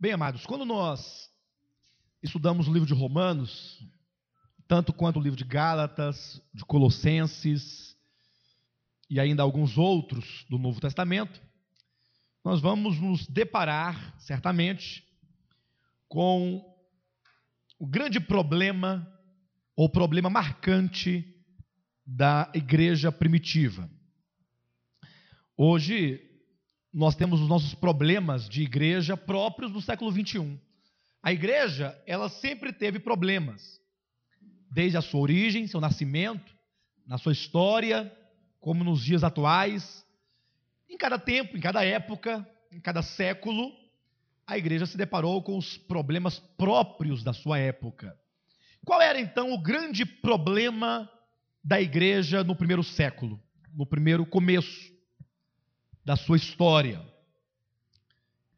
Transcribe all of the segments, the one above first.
Bem, amados, quando nós estudamos o livro de Romanos, tanto quanto o livro de Gálatas, de Colossenses e ainda alguns outros do Novo Testamento, nós vamos nos deparar, certamente, com o grande problema, ou problema marcante da igreja primitiva. Hoje, nós temos os nossos problemas de igreja próprios do século 21. A igreja, ela sempre teve problemas, desde a sua origem, seu nascimento, na sua história, como nos dias atuais. Em cada tempo, em cada época, em cada século, a igreja se deparou com os problemas próprios da sua época. Qual era então o grande problema da igreja no primeiro século, no primeiro começo? Da sua história.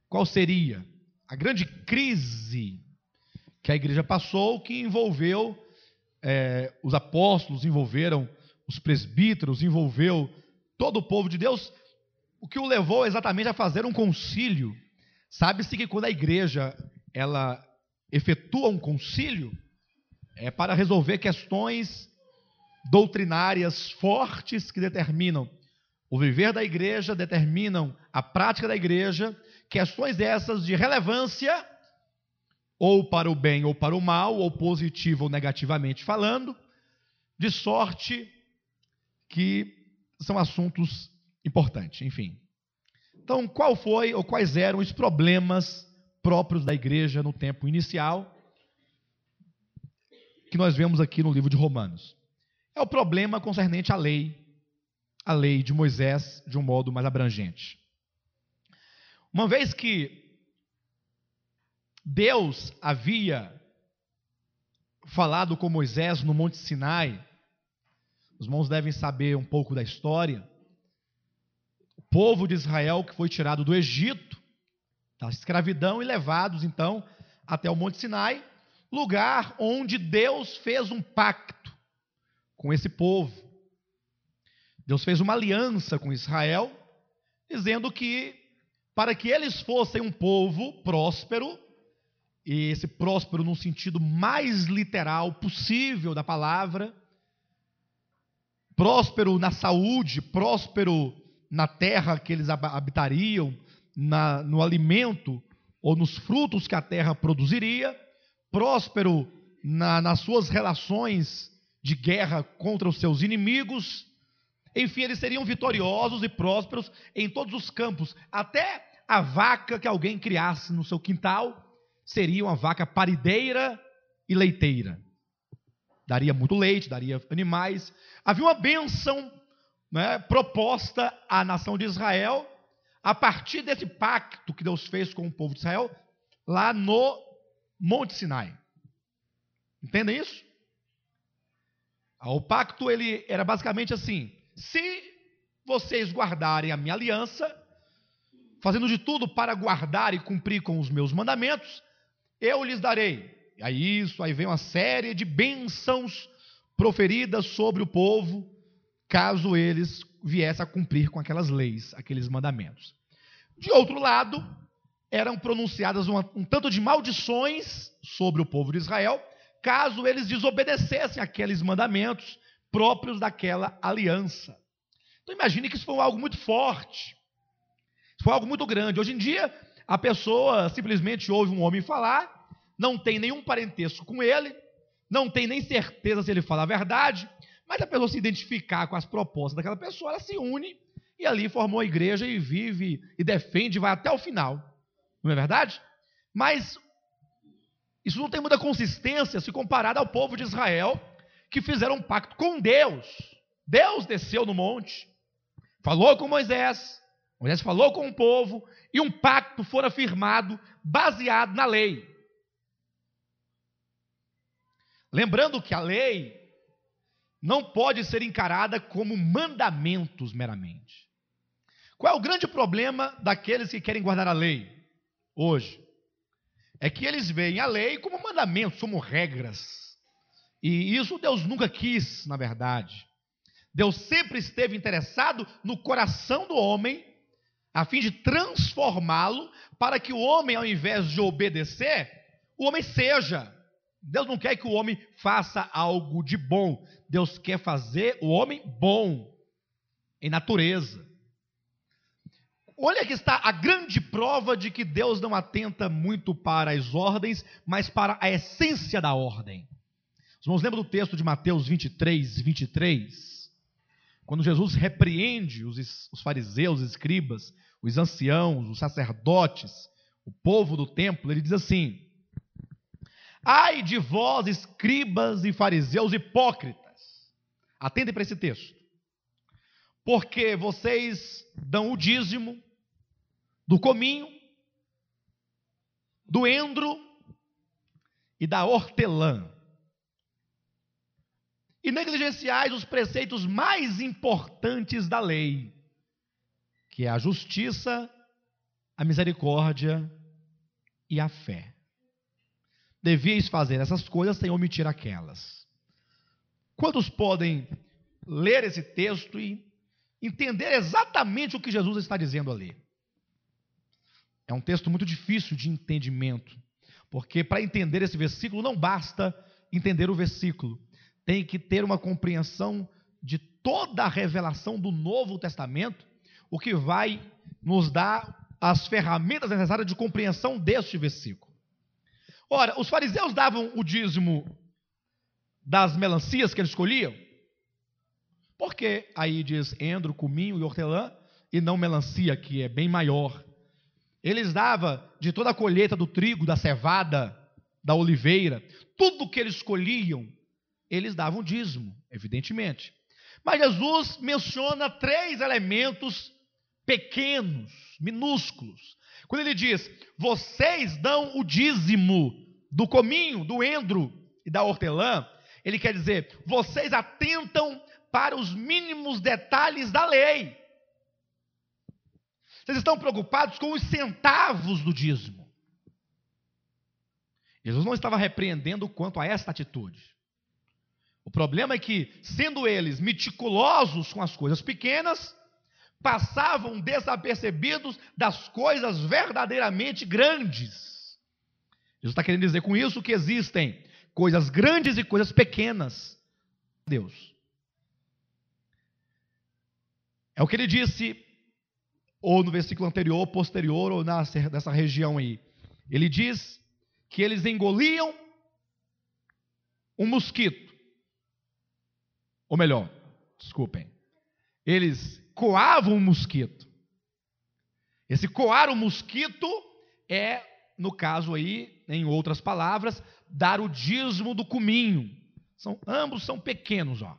Qual seria a grande crise que a igreja passou, que envolveu é, os apóstolos, envolveram os presbíteros, envolveu todo o povo de Deus, o que o levou exatamente a fazer um concílio. Sabe-se que quando a igreja ela efetua um concílio, é para resolver questões doutrinárias fortes que determinam o viver da igreja determinam a prática da igreja, questões essas de relevância, ou para o bem ou para o mal, ou positivo ou negativamente falando, de sorte que são assuntos importantes, enfim. Então, qual foi ou quais eram os problemas próprios da igreja no tempo inicial que nós vemos aqui no livro de Romanos? É o problema concernente à lei, a lei de Moisés de um modo mais abrangente. Uma vez que Deus havia falado com Moisés no Monte Sinai, os irmãos devem saber um pouco da história. O povo de Israel que foi tirado do Egito, da escravidão, e levados então até o Monte Sinai, lugar onde Deus fez um pacto com esse povo. Deus fez uma aliança com Israel, dizendo que para que eles fossem um povo próspero, e esse próspero no sentido mais literal possível da palavra, próspero na saúde, próspero na terra que eles habitariam, na, no alimento ou nos frutos que a terra produziria, próspero na, nas suas relações de guerra contra os seus inimigos, enfim, eles seriam vitoriosos e prósperos em todos os campos. Até a vaca que alguém criasse no seu quintal seria uma vaca parideira e leiteira. Daria muito leite, daria animais. Havia uma bênção né, proposta à nação de Israel a partir desse pacto que Deus fez com o povo de Israel lá no Monte Sinai. Entendem isso? O pacto ele era basicamente assim: se vocês guardarem a minha aliança, fazendo de tudo para guardar e cumprir com os meus mandamentos, eu lhes darei. Aí isso, aí vem uma série de bênçãos proferidas sobre o povo, caso eles viessem a cumprir com aquelas leis, aqueles mandamentos. De outro lado, eram pronunciadas um tanto de maldições sobre o povo de Israel, caso eles desobedecessem aqueles mandamentos próprios daquela aliança. Então imagine que isso foi algo muito forte. Foi algo muito grande. Hoje em dia, a pessoa simplesmente ouve um homem falar, não tem nenhum parentesco com ele, não tem nem certeza se ele fala a verdade, mas a pessoa se identificar com as propostas daquela pessoa, ela se une e ali formou a igreja e vive e defende, vai até o final. Não é verdade? Mas isso não tem muita consistência se comparado ao povo de Israel, que fizeram um pacto com Deus. Deus desceu no monte, falou com Moisés, Moisés falou com o povo, e um pacto fora firmado baseado na lei. Lembrando que a lei não pode ser encarada como mandamentos meramente. Qual é o grande problema daqueles que querem guardar a lei hoje? É que eles veem a lei como mandamentos, como regras. E isso Deus nunca quis, na verdade. Deus sempre esteve interessado no coração do homem, a fim de transformá-lo para que o homem, ao invés de obedecer, o homem seja. Deus não quer que o homem faça algo de bom. Deus quer fazer o homem bom em natureza. Olha que está a grande prova de que Deus não atenta muito para as ordens, mas para a essência da ordem. Os irmãos lembram do texto de Mateus 23, 23? Quando Jesus repreende os, os fariseus, os escribas, os anciãos, os sacerdotes, o povo do templo, ele diz assim: Ai de vós, escribas e fariseus hipócritas. Atentem para esse texto. Porque vocês dão o dízimo do cominho, do endro e da hortelã. E negligenciais os preceitos mais importantes da lei, que é a justiça, a misericórdia e a fé. Devíeis fazer essas coisas sem omitir aquelas. Quantos podem ler esse texto e entender exatamente o que Jesus está dizendo ali? É um texto muito difícil de entendimento, porque para entender esse versículo não basta entender o versículo, tem que ter uma compreensão de toda a revelação do Novo Testamento, o que vai nos dar as ferramentas necessárias de compreensão deste versículo. Ora, os fariseus davam o dízimo das melancias que eles escolhiam, porque aí diz endro, cominho e hortelã, e não melancia, que é bem maior. Eles davam de toda a colheita do trigo, da cevada, da oliveira, tudo que eles escolhiam, eles davam dízimo, evidentemente. Mas Jesus menciona três elementos pequenos, minúsculos. Quando ele diz: "Vocês dão o dízimo do cominho, do endro e da hortelã", ele quer dizer: "Vocês atentam para os mínimos detalhes da lei". Vocês estão preocupados com os centavos do dízimo. Jesus não estava repreendendo quanto a esta atitude. O problema é que, sendo eles meticulosos com as coisas pequenas, passavam desapercebidos das coisas verdadeiramente grandes. Jesus está querendo dizer com isso que existem coisas grandes e coisas pequenas. Deus. É o que ele disse ou no versículo anterior, posterior, ou nessa, região aí. Ele diz que eles engoliam um mosquito. Ou melhor, desculpem, eles coavam um mosquito. Esse coar o mosquito é, no caso aí, em outras palavras, dar o dízimo do cominho. São, ambos são pequenos, ó.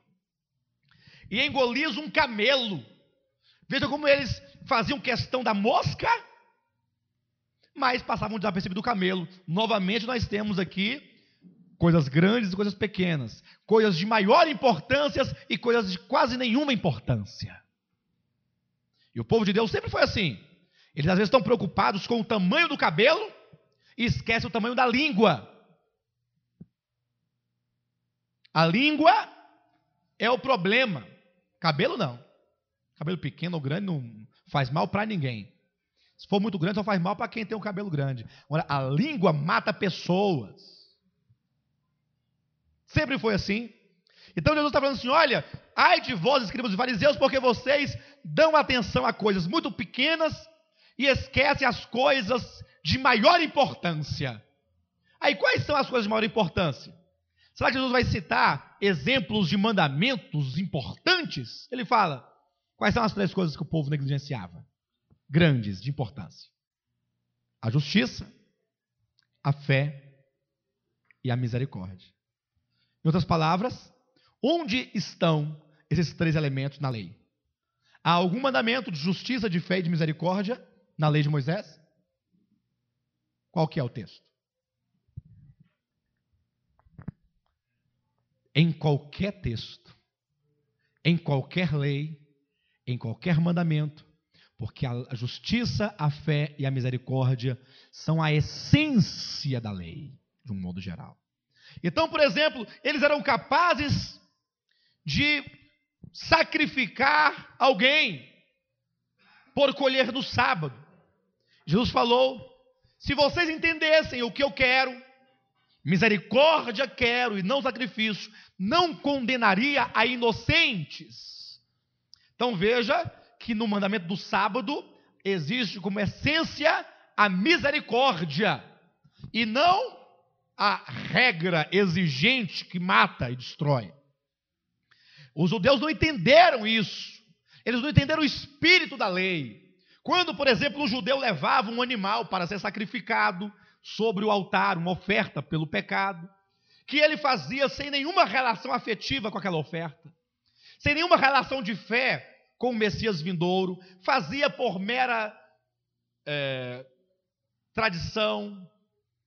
E engolir um camelo. Veja como eles faziam questão da mosca, mas passavam desapercebido do camelo. Novamente, nós temos aqui coisas grandes e coisas pequenas, coisas de maior importância e coisas de quase nenhuma importância. E o povo de Deus sempre foi assim. Eles às vezes estão preocupados com o tamanho do cabelo e esquecem o tamanho da língua. A língua é o problema. Cabelo não. Cabelo pequeno ou grande não faz mal para ninguém. Se for muito grande, só faz mal para quem tem um cabelo grande. Agora, a língua mata pessoas. Sempre foi assim. Então Jesus está falando assim: olha, ai de vós, escribas e fariseus, porque vocês dão atenção a coisas muito pequenas e esquecem as coisas de maior importância. Aí, quais são as coisas de maior importância? Será que Jesus vai citar exemplos de mandamentos importantes? Ele fala: Quais são as três coisas que o povo negligenciava? Grandes, de importância: a justiça, a fé e a misericórdia. Em outras palavras, onde estão esses três elementos na lei? Há algum mandamento de justiça, de fé e de misericórdia na lei de Moisés? Qual que é o texto? Em qualquer texto, em qualquer lei, em qualquer mandamento, porque a justiça, a fé e a misericórdia são a essência da lei, de um modo geral. Então, por exemplo, eles eram capazes de sacrificar alguém por colher no sábado. Jesus falou: se vocês entendessem o que eu quero, misericórdia quero e não sacrifício, não condenaria a inocentes. Então veja que no mandamento do sábado existe como essência a misericórdia e não a regra exigente que mata e destrói. Os judeus não entenderam isso. Eles não entenderam o espírito da lei. Quando, por exemplo, um judeu levava um animal para ser sacrificado sobre o altar, uma oferta pelo pecado, que ele fazia sem nenhuma relação afetiva com aquela oferta, sem nenhuma relação de fé com o Messias vindouro, fazia por mera é, tradição,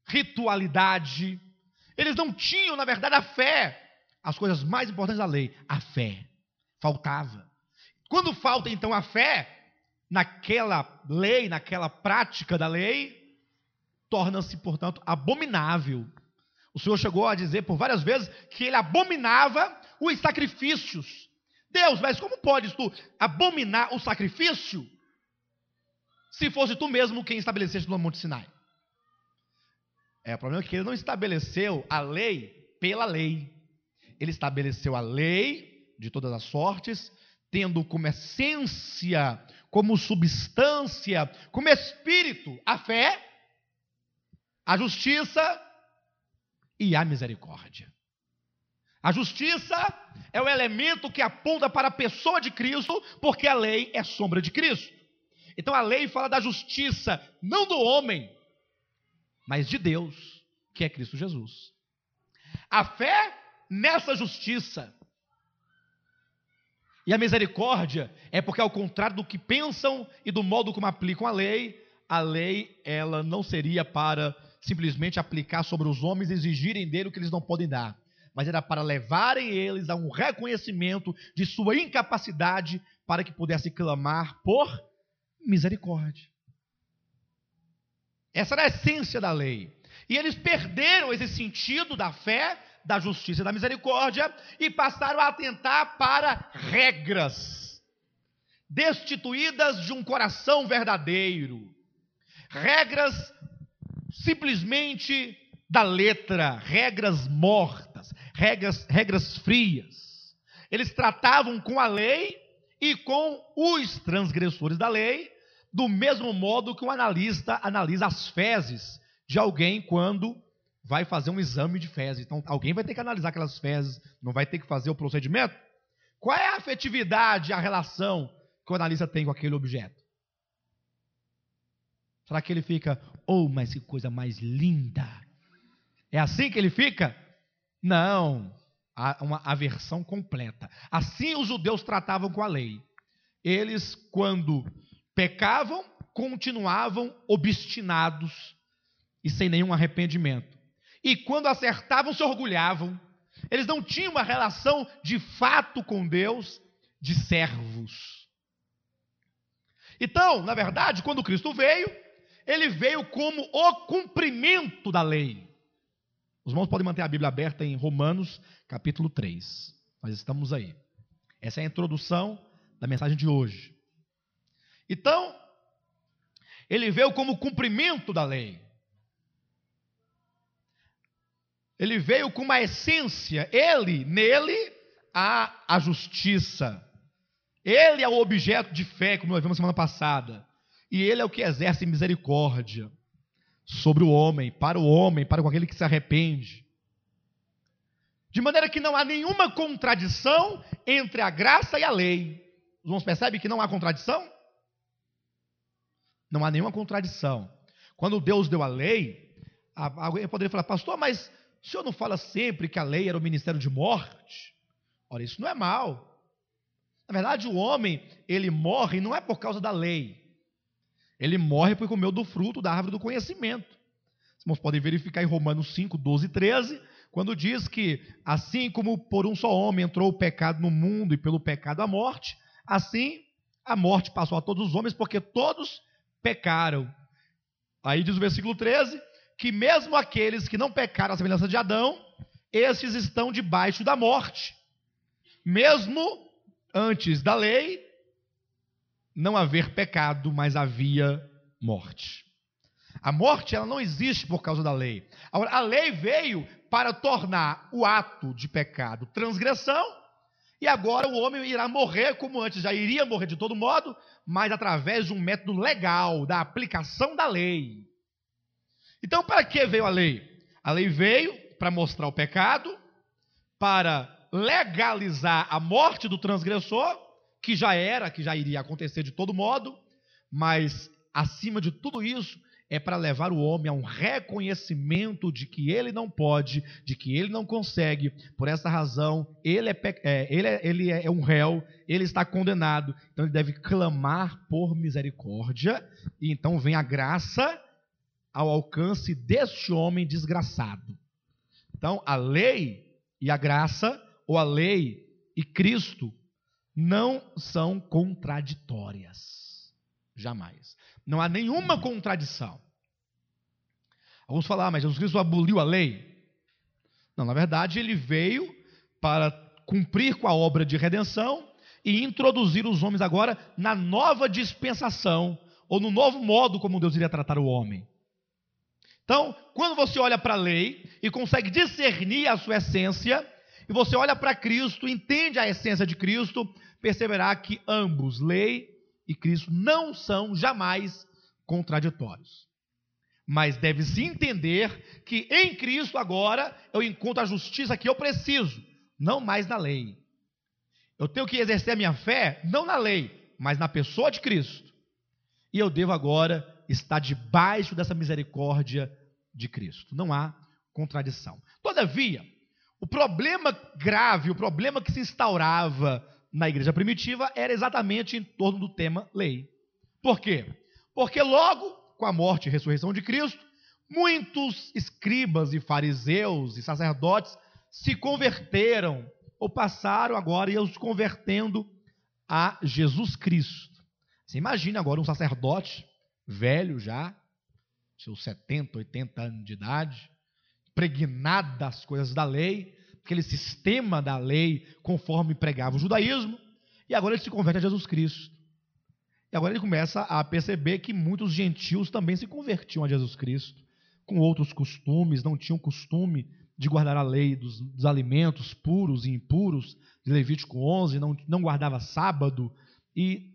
ritualidade. Eles não tinham, na verdade, a fé, as coisas mais importantes da lei, a fé. Faltava. Quando falta então a fé, naquela lei, naquela prática da lei, torna-se, portanto, abominável. O Senhor chegou a dizer por várias vezes que ele abominava os sacrifícios. Deus, mas como podes tu abominar o sacrifício se fosse tu mesmo quem estabelecesse no Monte Sinai? É, o problema é que ele não estabeleceu a lei pela lei. Ele estabeleceu a lei de todas as sortes, tendo como essência, como substância, como espírito a fé, a justiça e a misericórdia. A justiça é o elemento que aponta para a pessoa de Cristo, porque a lei é sombra de Cristo. Então a lei fala da justiça, não do homem, mas de Deus, que é Cristo Jesus. A fé nessa justiça e a misericórdia é porque, ao contrário do que pensam e do modo como aplicam a lei, a lei ela não seria para simplesmente aplicar sobre os homens e exigirem dele o que eles não podem dar, mas era para levarem eles a um reconhecimento de sua incapacidade para que pudesse clamar por misericórdia. Essa era a essência da lei. E eles perderam esse sentido da fé, da justiça e da misericórdia e passaram a atentar para regras, destituídas de um coração verdadeiro. Regras simplesmente da letra, regras mortas, regras, regras frias. Eles tratavam com a lei e com os transgressores da lei do mesmo modo que um analista analisa as fezes de alguém quando vai fazer um exame de fezes. Então, alguém vai ter que analisar aquelas fezes, não vai ter que fazer o procedimento. Qual é a afetividade, a relação que o analista tem com aquele objeto? Será que ele fica, oh, mas que coisa mais linda? É assim que ele fica? Não, há uma aversão completa. Assim os judeus tratavam com a lei. Eles, quando pecavam, continuavam obstinados e sem nenhum arrependimento. E quando acertavam, se orgulhavam. Eles não tinham uma relação de fato com Deus de servos. Então, na verdade, quando Cristo veio, ele veio como o cumprimento da lei. Os irmãos podem manter a Bíblia aberta em Romanos, capítulo 3. Nós estamos aí. Essa é a introdução da mensagem de hoje. Então, ele veio como cumprimento da lei. Ele veio com uma essência, ele, nele, há a justiça. Ele é o objeto de fé, como nós vimos semana passada. E ele é o que exerce misericórdia sobre o homem, para o homem, para aquele que se arrepende. De maneira que não há nenhuma contradição entre a graça e a lei. Os irmãos percebem que não há contradição? Não há nenhuma contradição. Quando Deus deu a lei, alguém poderia falar, pastor, mas o senhor não fala sempre que a lei era o ministério de morte? Ora, isso não é mal. Na verdade, o homem, ele morre não é por causa da lei. Ele morre porque comeu do fruto da árvore do conhecimento. Os irmãos podem verificar em Romanos 5, 12 e 13, quando diz que assim como por um só homem entrou o pecado no mundo e pelo pecado a morte, assim a morte passou a todos os homens, porque todos pecaram. Aí diz o versículo 13: que mesmo aqueles que não pecaram à semelhança de Adão, esses estão debaixo da morte. Mesmo antes da lei, não haver pecado, mas havia morte. A morte ela não existe por causa da lei. Agora, a lei veio para tornar o ato de pecado transgressão, e agora o homem irá morrer como antes, já iria morrer de todo modo, mas através de um método legal, da aplicação da lei. Então, para que veio a lei? A lei veio para mostrar o pecado, para legalizar a morte do transgressor, que já era, que já iria acontecer de todo modo, mas acima de tudo isso, é para levar o homem a um reconhecimento de que ele não pode, de que ele não consegue. Por essa razão, ele é, é, ele é, ele é um réu, ele está condenado. Então, ele deve clamar por misericórdia. E então vem a graça ao alcance deste homem desgraçado. Então, a lei e a graça, ou a lei e Cristo, não são contraditórias. Jamais. Não há nenhuma contradição. Alguns falam, ah, mas Jesus Cristo aboliu a lei. Não, na verdade, ele veio para cumprir com a obra de redenção e introduzir os homens agora na nova dispensação, ou no novo modo como Deus iria tratar o homem. Então, quando você olha para a lei e consegue discernir a sua essência, e você olha para Cristo, entende a essência de Cristo, perceberá que ambos, lei e Cristo, não são jamais contraditórios. Mas deve-se entender que em Cristo agora eu encontro a justiça que eu preciso, não mais na lei. Eu tenho que exercer a minha fé não na lei, mas na pessoa de Cristo. E eu devo agora estar debaixo dessa misericórdia de Cristo. Não há contradição. Todavia, o problema grave, o problema que se instaurava na igreja primitiva era exatamente em torno do tema lei. Por quê? Porque logo com a morte e ressurreição de Cristo, muitos escribas e fariseus e sacerdotes se converteram ou passaram agora e os convertendo a Jesus Cristo. Você imagina agora um sacerdote velho já, seus 70, 80 anos de idade, pregnado das coisas da lei, aquele sistema da lei conforme pregava o judaísmo, e agora ele se converte a Jesus Cristo. E agora ele começa a perceber que muitos gentios também se convertiam a Jesus Cristo, com outros costumes, não tinham costume de guardar a lei dos, dos alimentos puros e impuros, de Levítico 11, não, não guardava sábado. E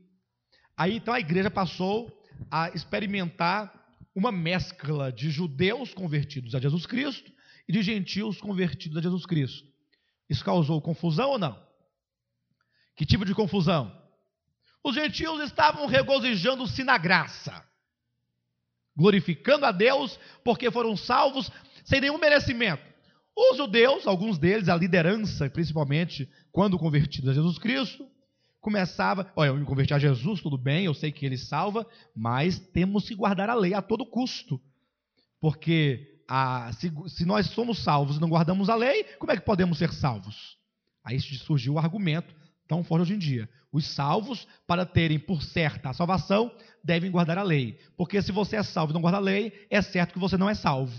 aí então a igreja passou a experimentar uma mescla de judeus convertidos a Jesus Cristo e de gentios convertidos a Jesus Cristo. Isso causou confusão ou não? Que tipo de confusão? Os gentios estavam regozijando-se na graça, glorificando a Deus porque foram salvos sem nenhum merecimento. Os judeus, alguns deles, a liderança, principalmente quando convertidos a Jesus Cristo, começava, olha, eu me converti a Jesus, tudo bem, eu sei que ele salva, mas temos que guardar a lei a todo custo. Porque a, se, se, nós somos salvos e não guardamos a lei, como é que podemos ser salvos? Aí surgiu o argumento, tão forte hoje em dia. Os salvos, para terem por certa a salvação, devem guardar a lei. Porque se você é salvo e não guarda a lei, é certo que você não é salvo.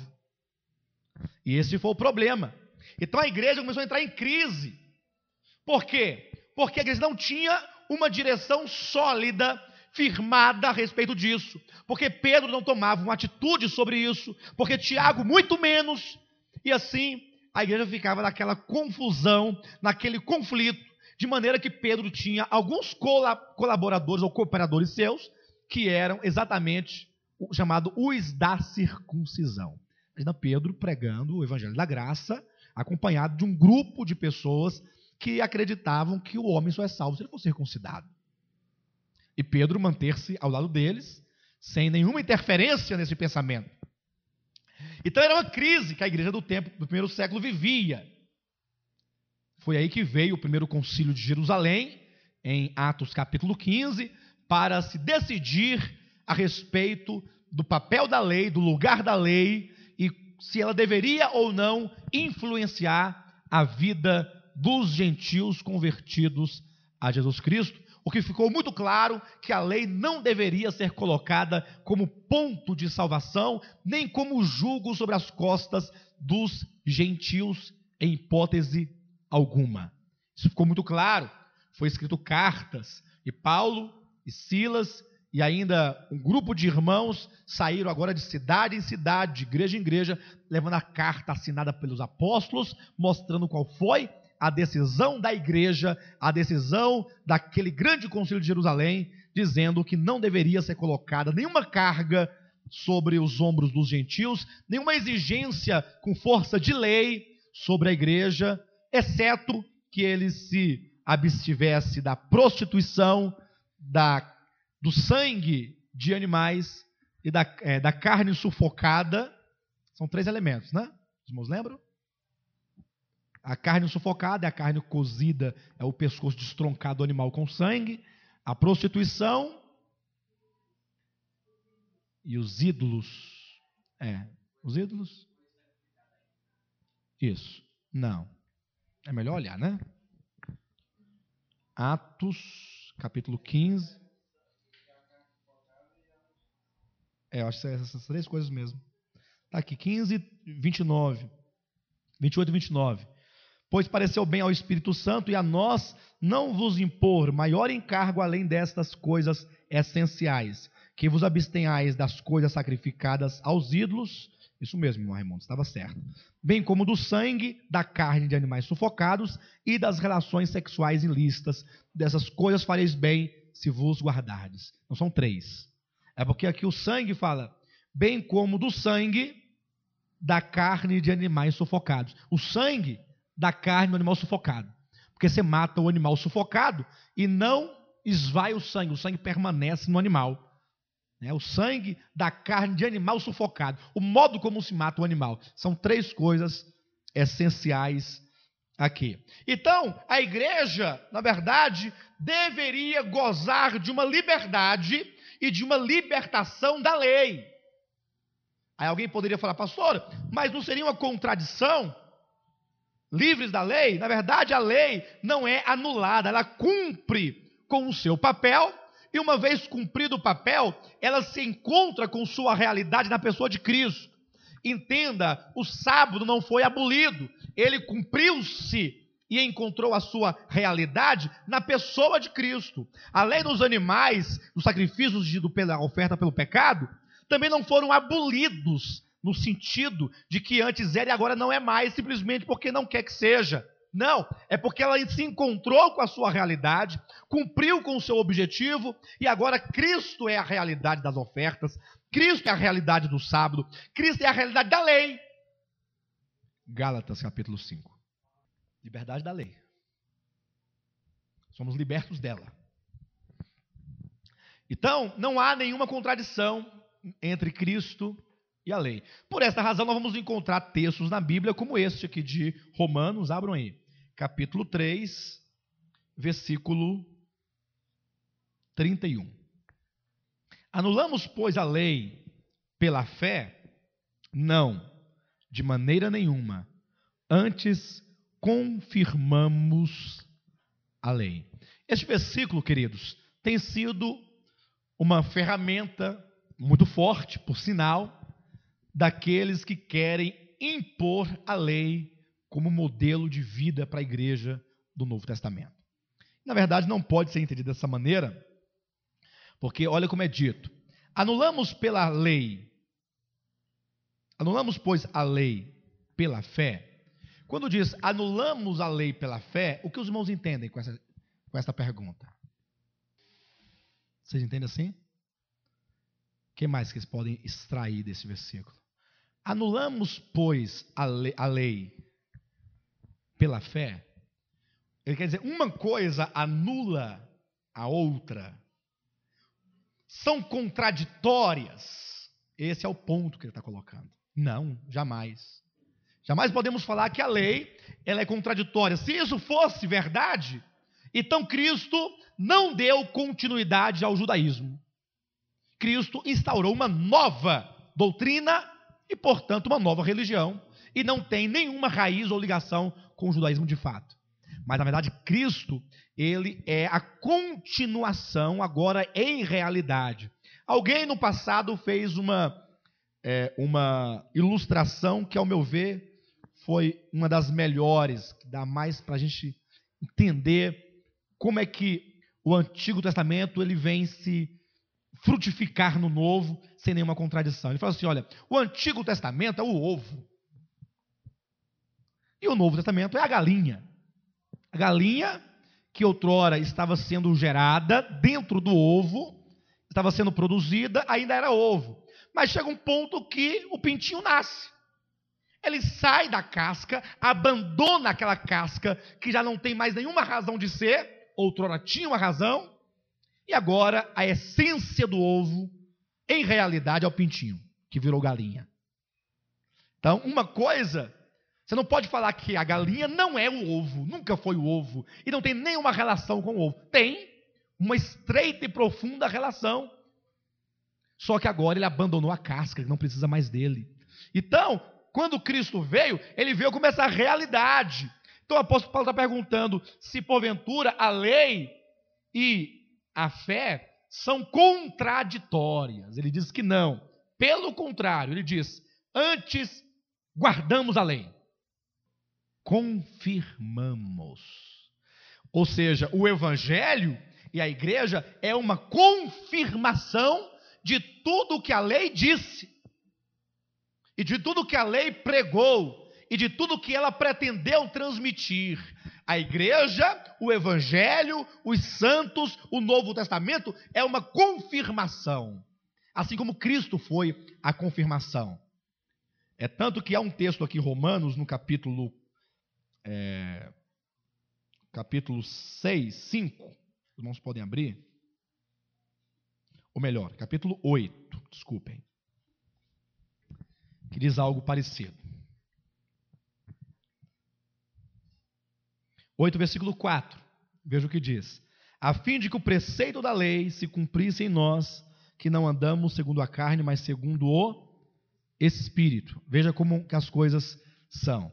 E esse foi o problema. Então a igreja começou a entrar em crise. Por quê? porque a igreja não tinha uma direção sólida, firmada a respeito disso, porque Pedro não tomava uma atitude sobre isso, porque Tiago muito menos, e assim a igreja ficava naquela confusão, naquele conflito, de maneira que Pedro tinha alguns colaboradores ou cooperadores seus, que eram exatamente o chamado os da circuncisão. Imagina Pedro pregando o evangelho da graça, acompanhado de um grupo de pessoas que acreditavam que o homem só é salvo se ele for circuncidado. E Pedro manter-se ao lado deles, sem nenhuma interferência nesse pensamento. Então era uma crise que a igreja do tempo do primeiro século vivia. Foi aí que veio o primeiro concílio de Jerusalém, em Atos capítulo 15, para se decidir a respeito do papel da lei, do lugar da lei e se ela deveria ou não influenciar a vida dos gentios convertidos a Jesus Cristo, o que ficou muito claro que a lei não deveria ser colocada como ponto de salvação, nem como jugo sobre as costas dos gentios, em hipótese alguma. Isso ficou muito claro. Foi escrito cartas, e Paulo e Silas e ainda um grupo de irmãos saíram agora de cidade em cidade, de igreja em igreja, levando a carta assinada pelos apóstolos, mostrando qual foi a decisão da igreja, a decisão daquele grande concílio de Jerusalém, dizendo que não deveria ser colocada nenhuma carga sobre os ombros dos gentios, nenhuma exigência com força de lei sobre a igreja, exceto que ele se abstivesse da prostituição, da do sangue de animais e da, é, da carne sufocada. São três elementos, né? Os irmãos lembram? A carne sufocada é a carne cozida, é o pescoço destroncado do animal com sangue. A prostituição e os ídolos. É, os ídolos? Isso. Não. É melhor olhar, né? Atos, capítulo 15. É, eu acho que são essas três coisas mesmo. Está aqui, 15, 29. 28 e 29. Pois pareceu bem ao Espírito Santo e a nós não vos impor maior encargo além destas coisas essenciais, que vos abstenhais das coisas sacrificadas aos ídolos, isso mesmo, irmão Raimundo, estava certo. Bem como do sangue, da carne de animais sufocados e das relações sexuais ilícitas. Dessas coisas fareis bem se vos guardardes. Não são três. É porque aqui o sangue fala, bem como do sangue da carne de animais sufocados. O sangue da carne do animal sufocado. Porque você mata o animal sufocado e não esvai o sangue, o sangue permanece no animal. É, o sangue da carne de animal sufocado. O modo como se mata o animal. São três coisas essenciais aqui. Então, a igreja, na verdade, deveria gozar de uma liberdade e de uma libertação da lei. Aí alguém poderia falar, pastor, mas não seria uma contradição? Livres da lei? Na verdade, a lei não é anulada, ela cumpre com o seu papel, e uma vez cumprido o papel, ela se encontra com sua realidade na pessoa de Cristo. Entenda, o sábado não foi abolido, ele cumpriu-se e encontrou a sua realidade na pessoa de Cristo. A lei dos animais, dos sacrifícios de, pela oferta pelo pecado, também não foram abolidos no sentido de que antes era e agora não é mais, simplesmente porque não quer que seja. Não, é porque ela se encontrou com a sua realidade, cumpriu com o seu objetivo e agora Cristo é a realidade das ofertas, Cristo é a realidade do sábado, Cristo é a realidade da lei. Gálatas capítulo 5. Liberdade da lei. Somos libertos dela. Então, não há nenhuma contradição entre Cristo e a lei. Por esta razão, nós vamos encontrar textos na Bíblia como este aqui de Romanos, abram aí, capítulo 3, versículo 31. Anulamos, pois, a lei pela fé? Não, de maneira nenhuma. Antes, confirmamos a lei. Este versículo, queridos, tem sido uma ferramenta muito forte, por sinal, daqueles que querem impor a lei como modelo de vida para a igreja do Novo Testamento. Na verdade, não pode ser entendido dessa maneira, porque olha como é dito: anulamos pela lei, anulamos, pois, a lei pela fé, quando diz anulamos a lei pela fé, o que os irmãos entendem com essa, com essa pergunta? Vocês entendem assim? O que mais que eles podem extrair desse versículo? Anulamos, pois, a lei, a lei pela fé. Ele quer dizer, uma coisa anula a outra. São contraditórias. Esse é o ponto que ele está colocando. Não, jamais. Jamais podemos falar que a lei ela é contraditória. Se isso fosse verdade, então Cristo não deu continuidade ao judaísmo. Cristo instaurou uma nova doutrina e, portanto, uma nova religião, e não tem nenhuma raiz ou ligação com o judaísmo de fato. Mas, na verdade, Cristo, ele é a continuação agora em realidade. Alguém no passado fez uma, é, uma ilustração que, ao meu ver, foi uma das melhores, que dá mais para a gente entender como é que o Antigo Testamento ele vem se frutificar no Novo sem nenhuma contradição. Ele fala assim: olha, o Antigo Testamento é o ovo. E o Novo Testamento é a galinha. A galinha que outrora estava sendo gerada dentro do ovo, estava sendo produzida, ainda era ovo. Mas chega um ponto que o pintinho nasce. Ele sai da casca, abandona aquela casca que já não tem mais nenhuma razão de ser, outrora tinha uma razão, e agora a essência do ovo, em realidade, é o pintinho, que virou galinha. Então, uma coisa, você não pode falar que a galinha não é o ovo, nunca foi o ovo, e não tem nenhuma relação com o ovo. Tem uma estreita e profunda relação. Só que agora ele abandonou a casca, não precisa mais dele. Então, quando Cristo veio, ele veio como essa realidade. Então o apóstolo Paulo está perguntando se porventura a lei e a fé são contraditórias. Ele diz que não. Pelo contrário, ele diz: antes guardamos a lei, confirmamos. Ou seja, o evangelho e a igreja é uma confirmação de tudo que a lei disse e de tudo que a lei pregou e de tudo que ela pretendeu transmitir. A igreja, o evangelho, os santos, o Novo Testamento é uma confirmação, assim como Cristo foi a confirmação. É tanto que há um texto aqui, Romanos, no capítulo, é, capítulo 6, 5, os irmãos podem abrir, ou melhor, capítulo 8, desculpem que diz algo parecido. 8, versículo 4. Veja o que diz: A fim de que o preceito da lei se cumprisse em nós, que não andamos segundo a carne, mas segundo o Espírito. Veja como que as coisas são.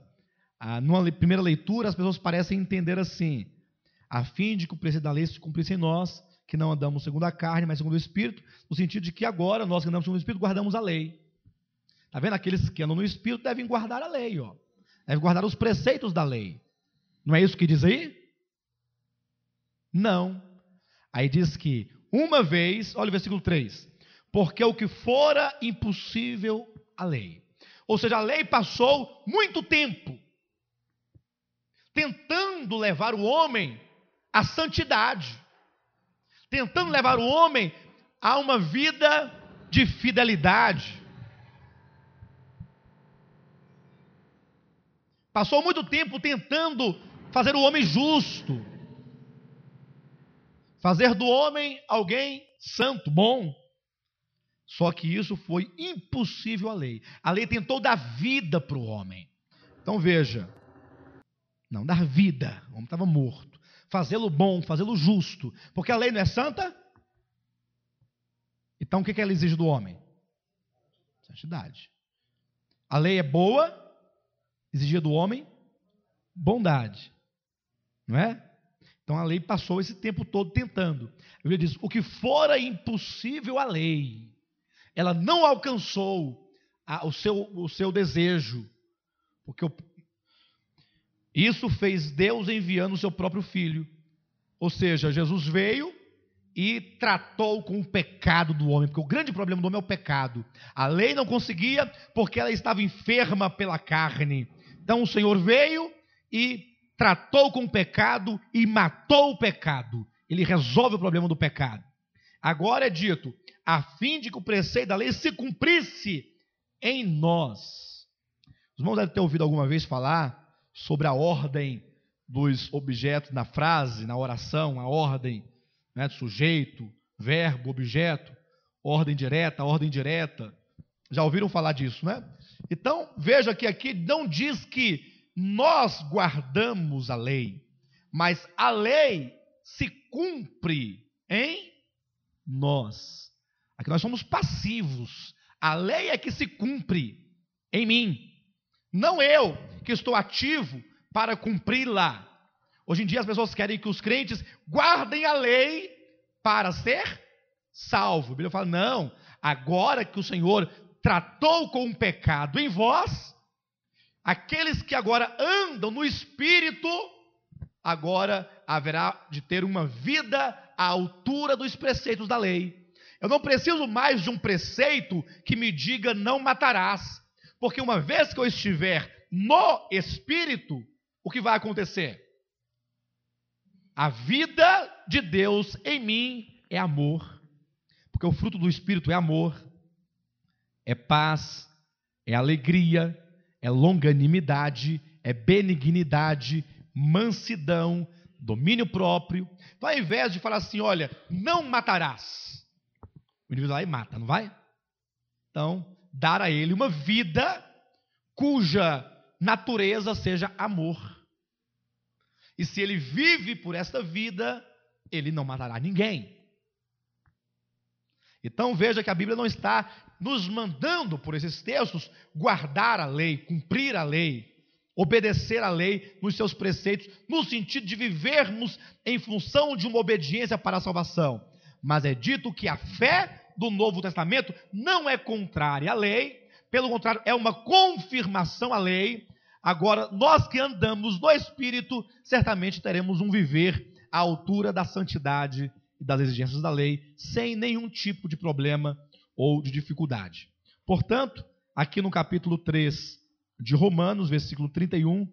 Ah, numa primeira leitura, as pessoas parecem entender assim: a fim de preceito da lei se cumprisse em nós, que não andamos segundo a carne, mas segundo o Espírito, no sentido de que agora nós que andamos segundo o Espírito guardamos a lei. Está vendo? Aqueles que andam no Espírito devem guardar a lei, ó. Devem guardar os preceitos da lei. Não é isso que diz aí? Não. Aí diz que, uma vez, olha o versículo 3: Porque o que fora impossível a lei. Ou seja, a lei passou muito tempo tentando levar o homem à santidade, tentando levar o homem a uma vida de fidelidade, Passou muito tempo tentando fazer o homem justo, fazer do homem alguém santo, bom. Só que isso foi impossível à lei. A lei tentou dar vida para o homem. Então veja, não dar vida, o homem estava morto. Fazê-lo bom, fazê-lo justo, porque a lei não é santa. Então o que ela exige do homem? Santidade. A lei é boa, exigia do homem bondade. Não é? Então a lei passou esse tempo todo tentando. A Bíblia diz: o que fora impossível à lei, ela não alcançou a, o, seu, o seu desejo. Porque o, isso fez Deus enviando o seu próprio filho. Ou seja, Jesus veio e tratou com o pecado do homem, porque o grande problema do homem é o pecado. A lei não conseguia porque ela estava enferma pela carne. Então o Senhor veio e tratou com o pecado e matou o pecado. Ele resolve o problema do pecado. Agora é dito, a fim de que o preceito da lei se cumprisse em nós. Os irmãos devem ter ouvido alguma vez falar sobre a ordem dos objetos na frase, na oração, a ordem né, sujeito, verbo, objeto, ordem direta, ordem direta. Já ouviram falar disso, né? Então, veja que aqui não diz que nós guardamos a lei, mas a lei se cumpre em nós. Aqui nós somos passivos. A lei é que se cumpre em mim. Não eu que estou ativo para cumpri-la. Hoje em dia as pessoas querem que os crentes guardem a lei para ser salvo. A Bíblia fala: não, agora que o Senhor tratou com o pecado em vós, aqueles que agora andam no espírito, agora haverá de ter uma vida à altura dos preceitos da lei. Eu não preciso mais de um preceito que me diga não matarás, porque uma vez que eu estiver no espírito, o que vai acontecer? A vida de Deus em mim é amor, porque o fruto do espírito é amor, é paz, é alegria, é longanimidade, é benignidade, mansidão, domínio próprio. Então, ao invés de falar assim, olha, não matarás, o indivíduo vai e mata, não vai? Então, dar a ele uma vida cuja natureza seja amor. E se ele vive por esta vida, ele não matará ninguém. Então veja que a Bíblia não está nos mandando, por esses textos, guardar a lei, cumprir a lei, obedecer a lei nos seus preceitos, no sentido de vivermos em função de uma obediência para a salvação. Mas é dito que a fé do Novo Testamento não é contrária à lei, pelo contrário, é uma confirmação à lei. Agora, nós que andamos no Espírito, certamente teremos um viver à altura da santidade e das exigências da lei, sem nenhum tipo de problema ou de dificuldade. Portanto, aqui no capítulo 3 de Romanos, versículo 31,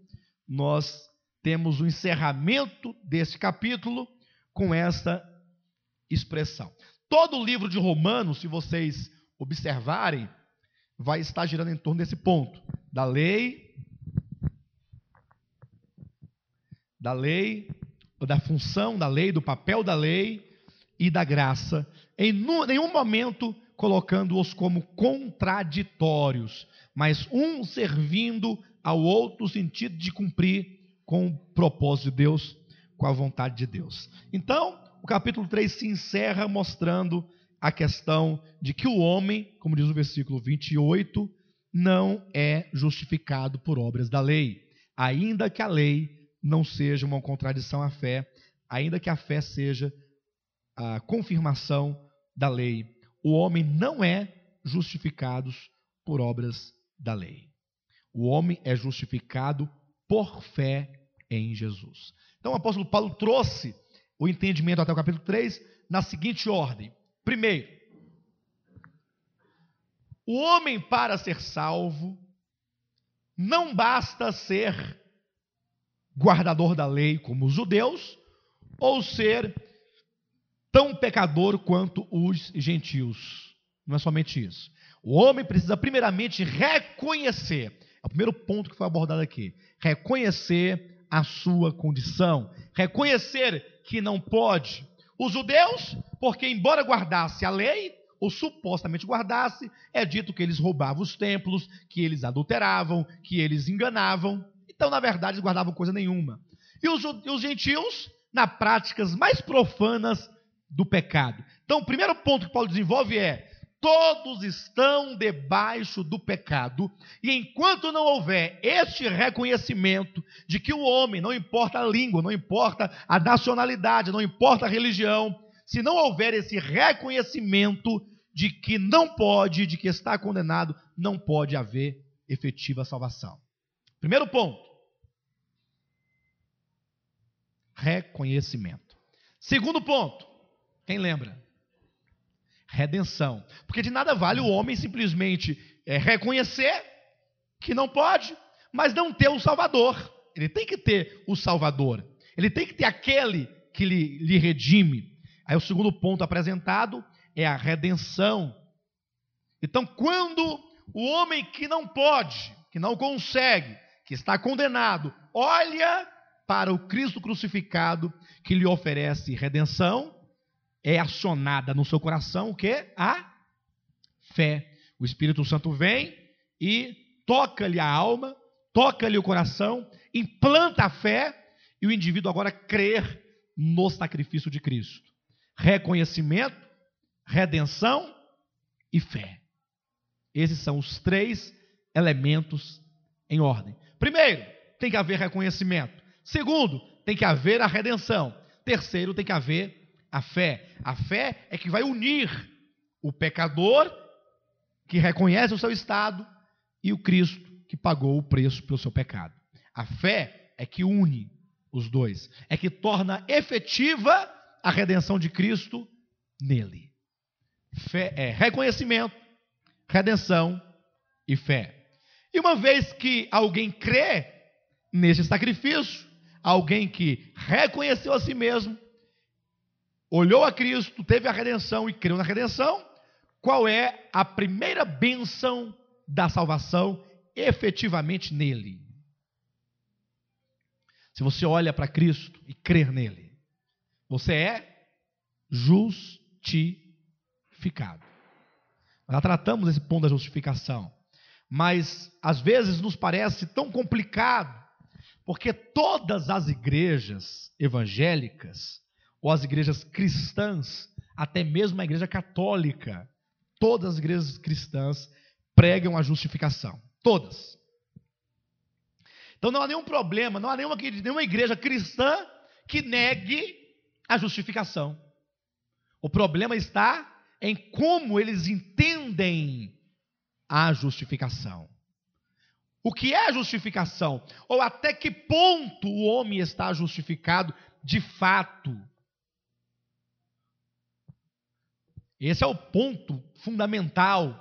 nós temos o encerramento desse capítulo com essa expressão. Todo o livro de Romanos, se vocês observarem, vai estar girando em torno desse ponto, da lei, da lei, da função da lei, do papel da lei e da graça, em nenhum momento colocando-os como contraditórios, mas um servindo ao outro no sentido de cumprir com o propósito de Deus, com a vontade de Deus. Então, o capítulo 3 se encerra mostrando a questão de que o homem, como diz o versículo 28, não é justificado por obras da lei, ainda que a lei não seja uma contradição à fé, ainda que a fé seja a confirmação da lei. O homem não é justificado por obras da lei. O homem é justificado por fé em Jesus. Então o apóstolo Paulo trouxe o entendimento até o capítulo 3 na seguinte ordem: Primeiro, o homem para ser salvo não basta ser guardador da lei como os judeus ou ser tão pecador quanto os gentios. Não é somente isso. O homem precisa primeiramente reconhecer, é o primeiro ponto que foi abordado aqui, reconhecer a sua condição, reconhecer que não pode os judeus, porque embora guardasse a lei, ou supostamente guardasse, é dito que eles roubavam os templos, que eles adulteravam, que eles enganavam. Então, na verdade, eles guardavam coisa nenhuma. E os, os gentios, na práticas mais profanas do pecado. Então, o primeiro ponto que Paulo desenvolve é: todos estão debaixo do pecado, e enquanto não houver este reconhecimento de que o homem, não importa a língua, não importa a nacionalidade, não importa a religião, se não houver esse reconhecimento de que não pode, de que está condenado, não pode haver efetiva salvação. Primeiro ponto: reconhecimento. Segundo ponto, quem lembra? Redenção. Porque de nada vale o homem simplesmente é, reconhecer que não pode, mas não ter o Salvador. Ele tem que ter o Salvador. Ele tem que ter aquele que lhe, lhe redime. Aí o segundo ponto apresentado é a redenção. Então, quando o homem que não pode, que não consegue, que está condenado, olha para o Cristo crucificado que lhe oferece redenção, é acionada no seu coração o que? A fé. O Espírito Santo vem e toca-lhe a alma, toca-lhe o coração, implanta a fé e o indivíduo agora crer no sacrifício de Cristo. Reconhecimento, redenção e fé. Esses são os três elementos em ordem. Primeiro, tem que haver reconhecimento. Segundo, tem que haver a redenção. Terceiro, tem que haver a fé. A fé é que vai unir o pecador que reconhece o seu estado e o Cristo que pagou o preço pelo seu pecado. A fé é que une os dois, é que torna efetiva a redenção de Cristo nele. Fé é reconhecimento, redenção e fé. E uma vez que alguém crê nesse sacrifício, alguém que reconheceu a si mesmo, olhou a Cristo, teve a redenção e creu na redenção, qual é a primeira bênção da salvação efetivamente nele? Se você olha para Cristo e crer nele, você é justificado. Nós já tratamos esse ponto da justificação, mas às vezes nos parece tão complicado, porque todas as igrejas evangélicas, ou as igrejas cristãs, até mesmo a igreja católica, todas as igrejas cristãs pregam a justificação. Todas. Então não há nenhum problema, não há nenhuma, nenhuma igreja cristã que negue a justificação. O problema está em como eles entendem a justificação. O que é a justificação? Ou até que ponto o homem está justificado de fato? Esse é o ponto fundamental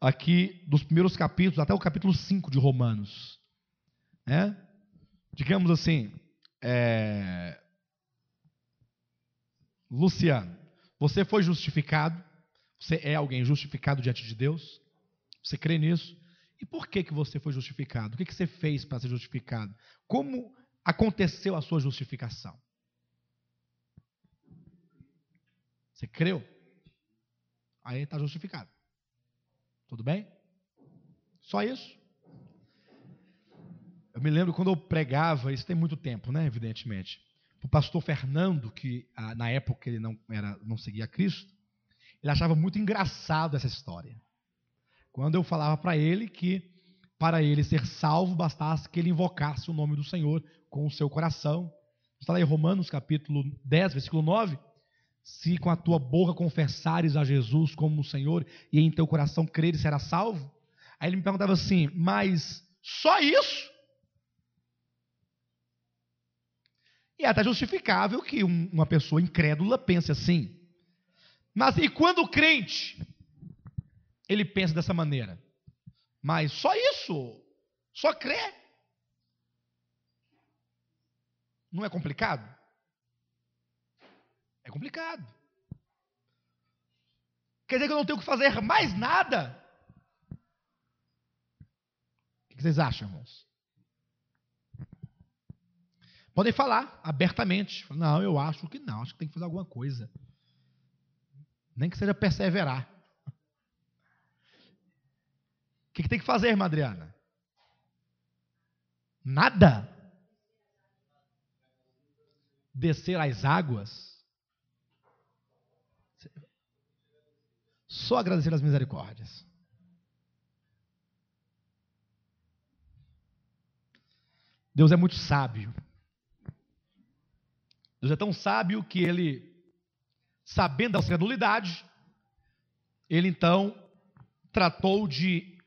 aqui dos primeiros capítulos, até o capítulo 5 de Romanos. É? Digamos assim, é... Luciano, você foi justificado, você é alguém justificado diante de Deus, você crê nisso, e por que, que você foi justificado? O que, que você fez para ser justificado? Como aconteceu a sua justificação? Você creu? Aí está justificado. Tudo bem? Só isso? Eu me lembro quando eu pregava, isso tem muito tempo, né? Evidentemente. O pastor Fernando, que ah, na época ele não, era, não seguia Cristo, ele achava muito engraçado essa história. Quando eu falava para ele que para ele ser salvo bastasse que ele invocasse o nome do Senhor com o seu coração. Está lá em Romanos capítulo 10, versículo 9. Se com a tua boca confessares a Jesus como o Senhor e em teu coração creres, será salvo. Aí ele me perguntava assim: mas só isso? E é até justificável que uma pessoa incrédula pense assim. Mas e quando o crente ele pensa dessa maneira? Mas só isso? Só crê? Não é complicado? É complicado. Quer dizer que eu não tenho que fazer mais nada? O que vocês acham, irmãos? Podem falar abertamente. Não, eu acho que não, acho que tem que fazer alguma coisa. Nem que seja perseverar. O que, tem que fazer, irmã Adriana? Nada. Descer as águas. Só agradecer as misericórdias. Deus é muito sábio. Deus é tão sábio que ele, sabendo da incredulidade, ele então tratou de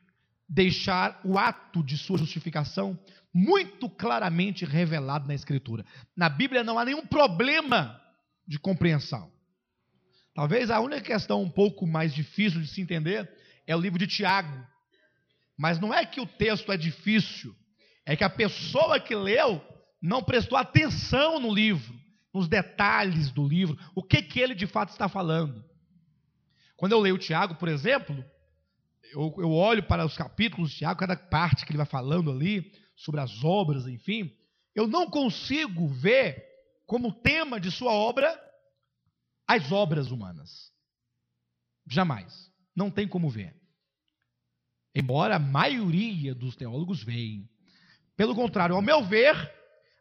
deixar o ato de sua justificação muito claramente revelado na Escritura. Na Bíblia não há nenhum problema de compreensão. Talvez a única questão um pouco mais difícil de se entender é o livro de Tiago. Mas não é que o texto é difícil, é que a pessoa que leu não prestou atenção no livro, nos detalhes do livro, o que, que ele de fato está falando. Quando eu leio Tiago, por exemplo, eu, eu olho para os capítulos de Tiago, cada parte que ele vai falando ali, sobre as obras, enfim, eu não consigo ver como tema de sua obra as obras humanas. Jamais. Não tem como ver. Embora a maioria dos teólogos veem. Pelo contrário, ao meu ver,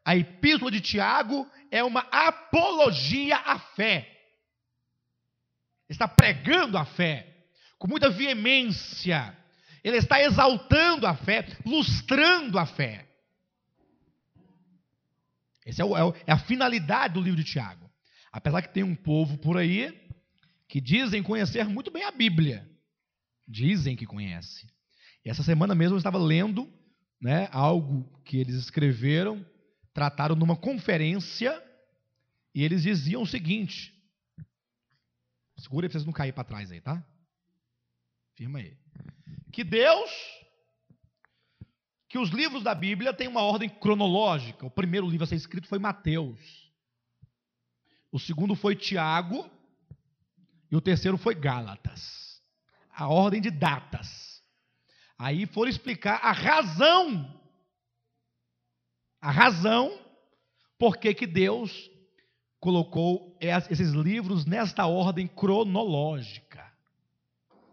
a epístola de Tiago é uma apologia à fé. Está pregando a fé com muita veemência. Ele está exaltando a fé, lustrando a fé. Essa é, é, é a finalidade do livro de Tiago. Apesar que tem um povo por aí que dizem conhecer muito bem a Bíblia. Dizem que conhece. E essa semana mesmo eu estava lendo né, algo que eles escreveram trataram numa conferência e eles diziam o seguinte: segura aí para vocês não caírem para trás aí, tá? Firma aí. Que Deus, que os livros da Bíblia têm uma ordem cronológica. O primeiro livro a ser escrito foi Mateus. O segundo foi Tiago. E o terceiro foi Gálatas. A ordem de datas. Aí foram explicar a razão. A razão por que, Deus colocou esses livros nesta ordem cronológica.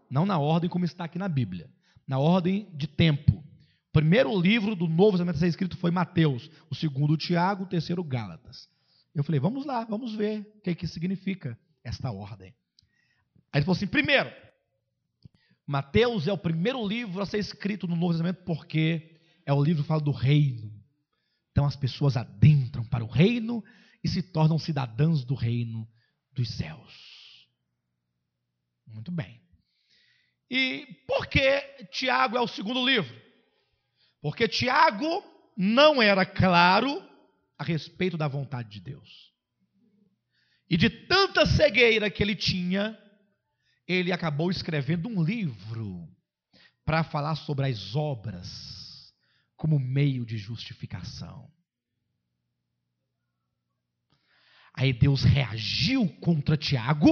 Não na ordem como está aqui na Bíblia. Na ordem de tempo. O primeiro livro do Novo Testamento a ser escrito foi Mateus. O segundo, Tiago. O terceiro, Gálatas. Eu falei, vamos lá, vamos ver o que, é que significa esta ordem. Aí ele falou assim: primeiro, Mateus é o primeiro livro a ser escrito no Novo Testamento porque é o livro que fala do reino. Então as pessoas adentram para o reino e se tornam cidadãos do reino dos céus. Muito bem. E por que Tiago é o segundo livro? Porque Tiago não era claro a respeito da vontade de Deus. E de tanta cegueira que ele tinha, ele acabou escrevendo um livro para falar sobre as obras como meio de justificação. Aí Deus reagiu contra Tiago,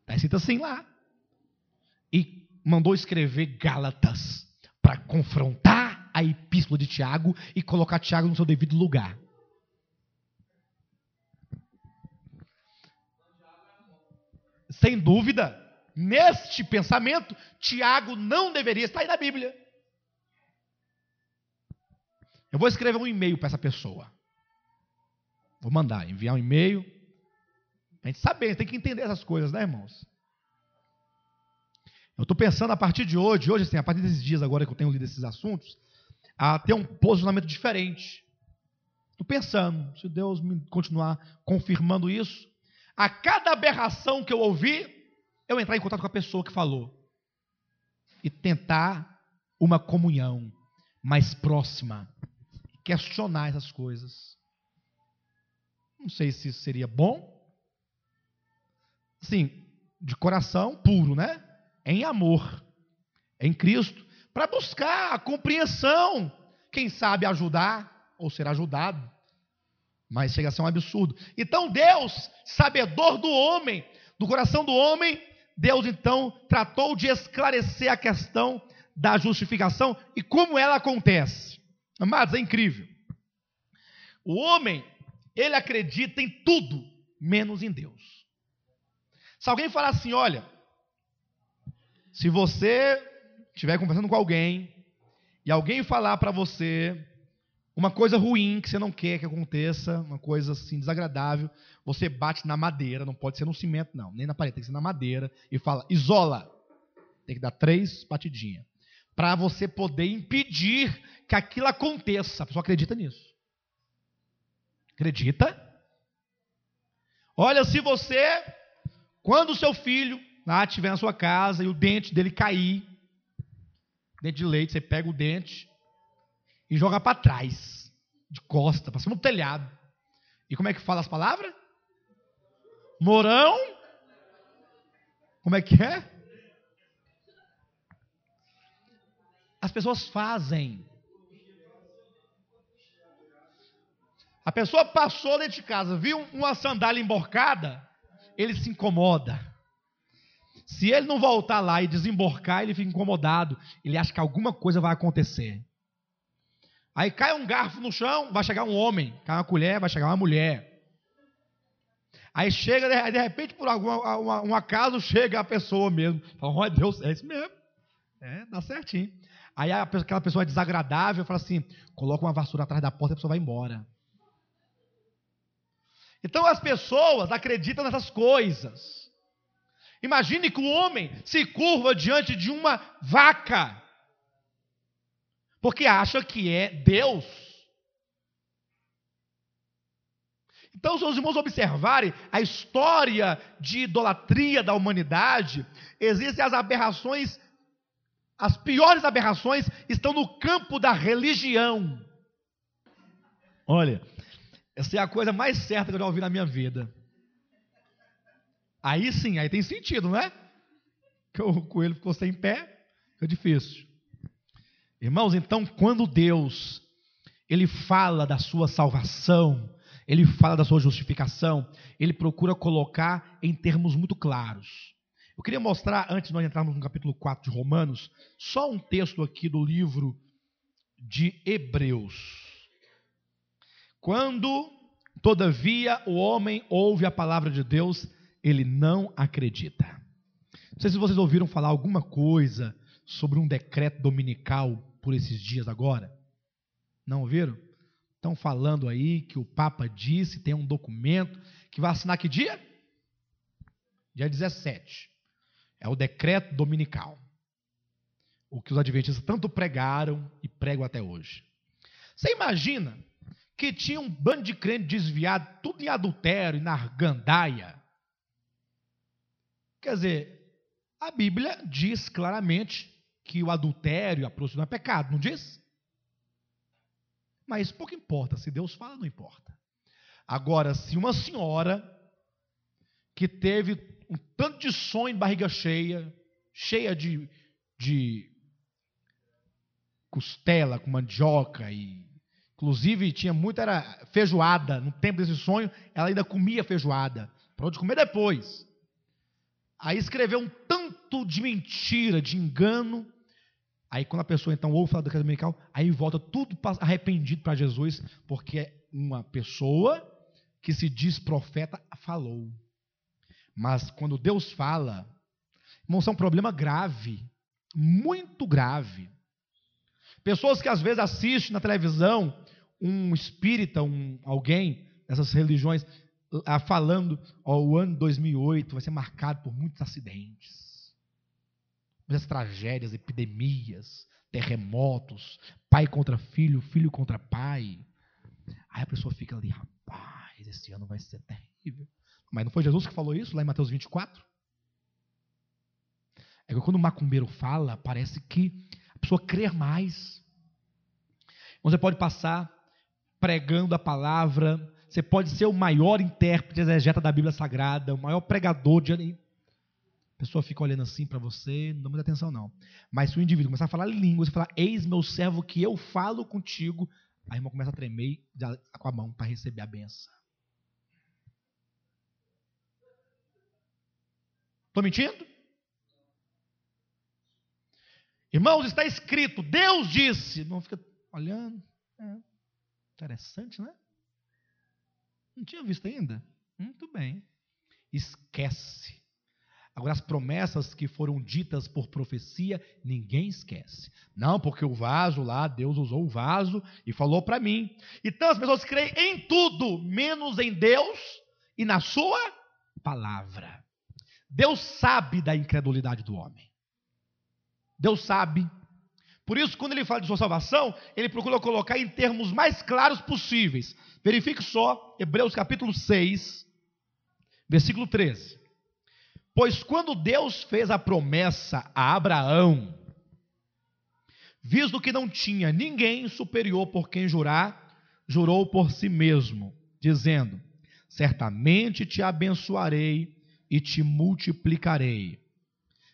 está escrito assim lá, e mandou escrever Gálatas para confrontar a epístola de Tiago e colocar Tiago no seu devido lugar. Sem dúvida, neste pensamento, Tiago não deveria estar aí na Bíblia. Eu vou escrever um e-mail para essa pessoa. Vou mandar, enviar um e-mail. A gente sabe, tem que entender essas coisas, né, irmãos? Eu estou pensando a partir de hoje, hoje assim, a partir desses dias agora que eu tenho lido esses assuntos, a ter um posicionamento diferente. Estou pensando, se Deus me continuar confirmando isso, a cada aberração que eu ouvir, eu entrar em contato com a pessoa que falou e tentar uma comunhão mais próxima, questionar essas coisas. Não sei se isso seria bom. Sim, de coração puro, né? Em amor, em Cristo, para buscar a compreensão, quem sabe ajudar ou ser ajudado. Mas chega a ser um absurdo. Então Deus, sabedor do homem, do coração do homem, Deus então tratou de esclarecer a questão da justificação e como ela acontece. Amados, é incrível. O homem, ele acredita em tudo, menos em Deus. Se alguém falar assim, olha, se você estiver conversando com alguém e alguém falar para você uma coisa ruim que você não quer que aconteça, uma coisa assim desagradável, você bate na madeira, não pode ser no cimento, não, nem na parede, tem que ser na madeira, e fala, isola. Tem que dar três batidinhas. Para você poder impedir que aquilo aconteça. A pessoa acredita nisso. Acredita? Olha, se você, quando o seu filho lá estiver na sua casa e o dente dele cair, dente de leite, você pega o dente, e joga para trás, de costa, para cima do telhado. E como é que fala as palavras? Morão. Como é que é? As pessoas fazem. A pessoa passou dentro de casa, viu uma sandália emborcada, ele se incomoda. Se ele não voltar lá e desemborcar, ele fica incomodado. Ele acha que alguma coisa vai acontecer. Aí cai um garfo no chão, vai chegar um homem. Cai uma colher, vai chegar uma mulher. Aí chega, de repente, por algum um acaso, chega a pessoa mesmo. Fala, olha Deus, é isso mesmo. É, dá certinho. Aí aquela pessoa é desagradável, fala assim, coloca uma vassoura atrás da porta e a pessoa vai embora. Então as pessoas acreditam nessas coisas. Imagine que o homem se curva diante de uma vaca porque acha que é Deus. Então, se os irmãos observarem a história de idolatria da humanidade, existem as aberrações, as piores aberrações estão no campo da religião. Olha, essa é a coisa mais certa que eu já ouvi na minha vida. Aí sim, aí tem sentido, não é? Que o coelho ficou sem pé, fica difícil. Irmãos, então quando Deus ele fala da sua salvação, ele fala da sua justificação, ele procura colocar em termos muito claros. Eu queria mostrar, antes de nós entrarmos no capítulo 4 de Romanos, só um texto aqui do livro de Hebreus. Quando, todavia, o homem ouve a palavra de Deus, ele não acredita. Não sei se vocês ouviram falar alguma coisa sobre um decreto dominical por esses dias agora. Não ouviram? Estão falando aí que o Papa disse, tem um documento, que vai assinar que dia? Dia 17. É o decreto dominical. O que os adventistas tanto pregaram e pregam até hoje. Você imagina que tinha um bando de crente desviado, tudo em adultério e na gandaia. Quer dizer, a Bíblia diz claramente que o adultério, a prostituição é pecado, não diz? Mas pouco importa, se Deus fala, não importa. Agora, se uma senhora que teve um tanto de sonho barriga cheia, cheia de, de costela com mandioca e inclusive tinha muito era feijoada no tempo desse sonho, ela ainda comia feijoada, para onde comer depois. Aí escreveu um tanto de mentira, de engano, Aí quando a pessoa então ouve falar do decreto dominical, aí volta tudo arrependido para Jesus, porque uma pessoa que se diz profeta falou. Mas quando Deus fala, irmão, isso é um problema grave, muito grave. Pessoas que às vezes assistem na televisão um espírita, um, alguém dessas religiões, falando, ó, o ano 2008 vai ser marcado por muitos acidentes muitas tragédias, epidemias, terremotos, pai contra filho, filho contra pai. Aí a pessoa fica ali, rapaz, esse ano vai ser terrível. Mas não foi Jesus que falou isso lá em Mateus 24? É que quando o macumbeiro fala, parece que a pessoa crê mais. Você pode passar pregando a palavra, você pode ser o maior intérprete exegeta da Bíblia Sagrada, o maior pregador de a pessoa fica olhando assim para você, não dá muita atenção não. Mas se o indivíduo começar a falar línguas, falar, eis meu servo que eu falo contigo, a irmã começa a tremer com a mão para receber a benção. Estou mentindo? Irmãos, está escrito, Deus disse. Não fica olhando. É, interessante, né? Não tinha visto ainda? Muito bem. Esquece. Agora, as promessas que foram ditas por profecia, ninguém esquece. Não, porque o vaso lá, Deus usou o vaso e falou para mim. Então as pessoas creem em tudo, menos em Deus e na Sua palavra. Deus sabe da incredulidade do homem. Deus sabe. Por isso, quando ele fala de sua salvação, ele procura colocar em termos mais claros possíveis. Verifique só, Hebreus capítulo 6, versículo 13. Pois quando Deus fez a promessa a Abraão, visto que não tinha ninguém superior por quem jurar, jurou por si mesmo, dizendo: Certamente te abençoarei e te multiplicarei.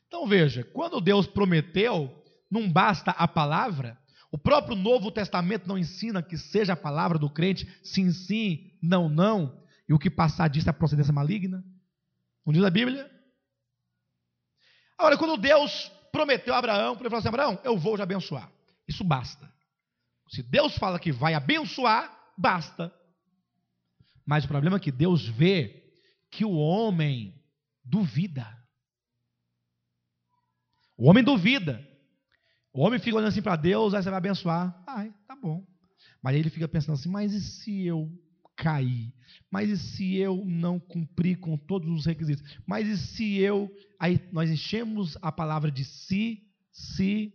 Então veja, quando Deus prometeu, não basta a palavra, o próprio Novo Testamento não ensina que seja a palavra do crente, sim, sim, não, não, e o que passar disso é procedência maligna. Não diz a Bíblia? Agora, quando Deus prometeu a Abraão, ele falou assim: Abraão, eu vou te abençoar. Isso basta. Se Deus fala que vai abençoar, basta. Mas o problema é que Deus vê que o homem duvida. O homem duvida. O homem fica olhando assim para Deus, aí você vai abençoar. Ai, tá bom. Mas ele fica pensando assim: mas e se eu cair? Mas e se eu não cumprir com todos os requisitos? Mas e se eu. Aí nós enchemos a palavra de si, si,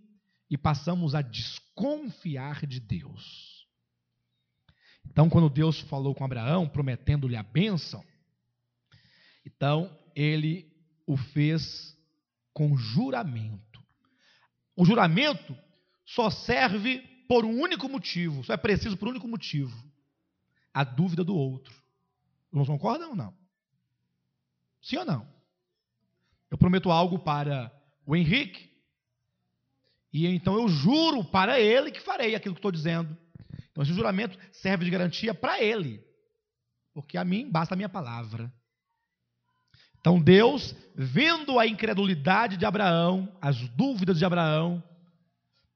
e passamos a desconfiar de Deus. Então, quando Deus falou com Abraão, prometendo-lhe a bênção, então ele o fez com juramento. O juramento só serve por um único motivo, só é preciso por um único motivo a dúvida do outro. Não concordam ou não? Sim ou não? Eu prometo algo para o Henrique, e então eu juro para ele que farei aquilo que estou dizendo. Então esse juramento serve de garantia para ele, porque a mim basta a minha palavra. Então Deus, vendo a incredulidade de Abraão, as dúvidas de Abraão,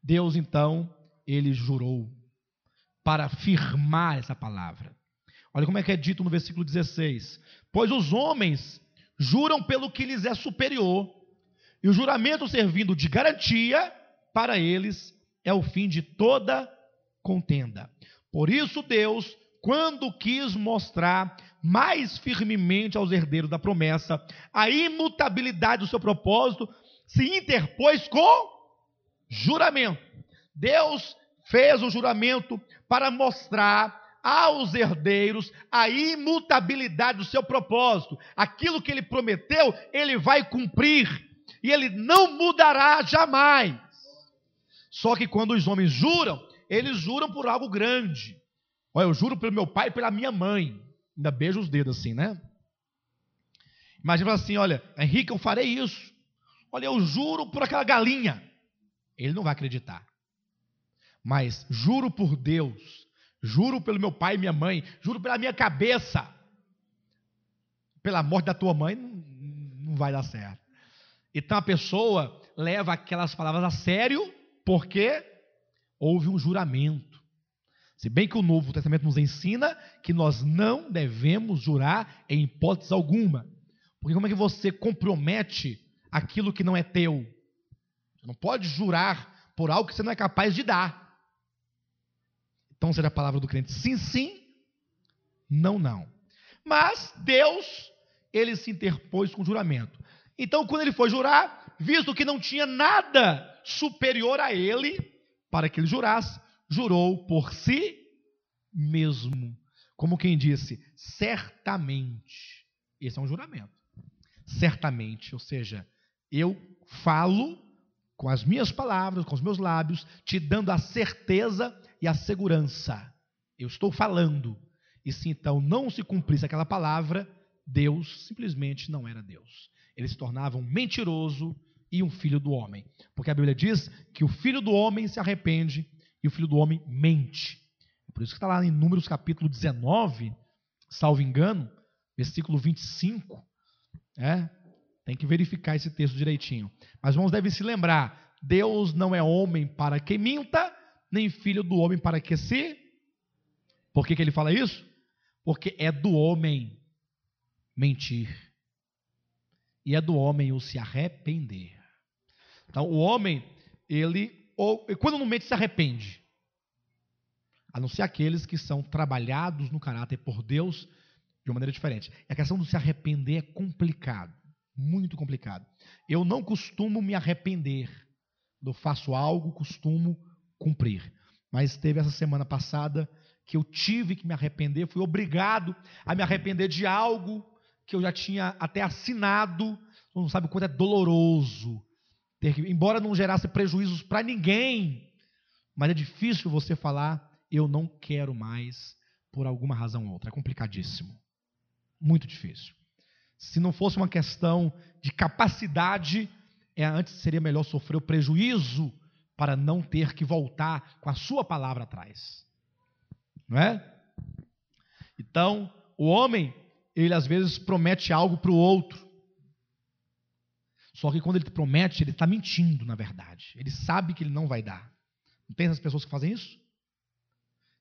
Deus então, ele jurou para afirmar essa palavra. Olha como é que é dito no versículo 16: Pois os homens juram pelo que lhes é superior, e o juramento servindo de garantia para eles é o fim de toda contenda. Por isso Deus, quando quis mostrar mais firmemente aos herdeiros da promessa a imutabilidade do seu propósito, se interpôs com juramento. Deus fez o juramento para mostrar aos herdeiros a imutabilidade do seu propósito. Aquilo que ele prometeu, ele vai cumprir. E ele não mudará jamais. Só que quando os homens juram, eles juram por algo grande. Olha, eu juro pelo meu pai e pela minha mãe. Ainda beijo os dedos assim, né? Imagina assim: olha, Henrique, eu farei isso. Olha, eu juro por aquela galinha. Ele não vai acreditar. Mas juro por Deus, juro pelo meu pai e minha mãe, juro pela minha cabeça, pela morte da tua mãe, não, vai dar certo. Então a pessoa leva aquelas palavras a sério, porque houve um juramento. Se bem que o Novo Testamento nos ensina que nós não devemos jurar em hipótese alguma. Porque como é que você compromete aquilo que não é teu? Você não pode jurar por algo que você não é capaz de dar. Então seja a palavra do crente sim, sim, não, não. Mas Deus, ele se interpôs com juramento. Então, quando ele foi jurar, visto que não tinha nada superior a ele, para que ele jurasse, jurou por si mesmo. Como quem disse, certamente. Esse é um juramento. Certamente, ou seja, eu falo com as minhas palavras, com os meus lábios, te dando a certeza e a segurança. Eu estou falando. E se então não se cumprisse aquela palavra, Deus simplesmente não era Deus. Ele se tornava um mentiroso e um filho do homem. Porque a Bíblia diz que o filho do homem se arrepende e o filho do homem mente. Por isso que está lá em Números capítulo 19, salvo engano, versículo 25. É, tem que verificar esse texto direitinho. Mas irmãos devem se lembrar: Deus não é homem para que minta, nem filho do homem para que se. Por que, que ele fala isso? Porque é do homem mentir. E é do homem o se arrepender. Então, o homem, ele, ou, quando não mente, se arrepende. A não ser aqueles que são trabalhados no caráter por Deus de uma maneira diferente. E a questão do se arrepender é complicado, muito complicado. Eu não costumo me arrepender. Eu faço algo, costumo cumprir. Mas teve essa semana passada que eu tive que me arrepender, fui obrigado a me arrepender de algo que eu já tinha até assinado. Não sabe o quanto é doloroso. Ter que, embora não gerasse prejuízos para ninguém, mas é difícil você falar eu não quero mais por alguma razão ou outra. É complicadíssimo. Muito difícil. Se não fosse uma questão de capacidade, é, antes seria melhor sofrer o prejuízo para não ter que voltar com a sua palavra atrás. Não é? Então, o homem, ele às vezes promete algo para o outro. Só que quando ele promete, ele está mentindo, na verdade. Ele sabe que ele não vai dar. Não tem essas pessoas que fazem isso?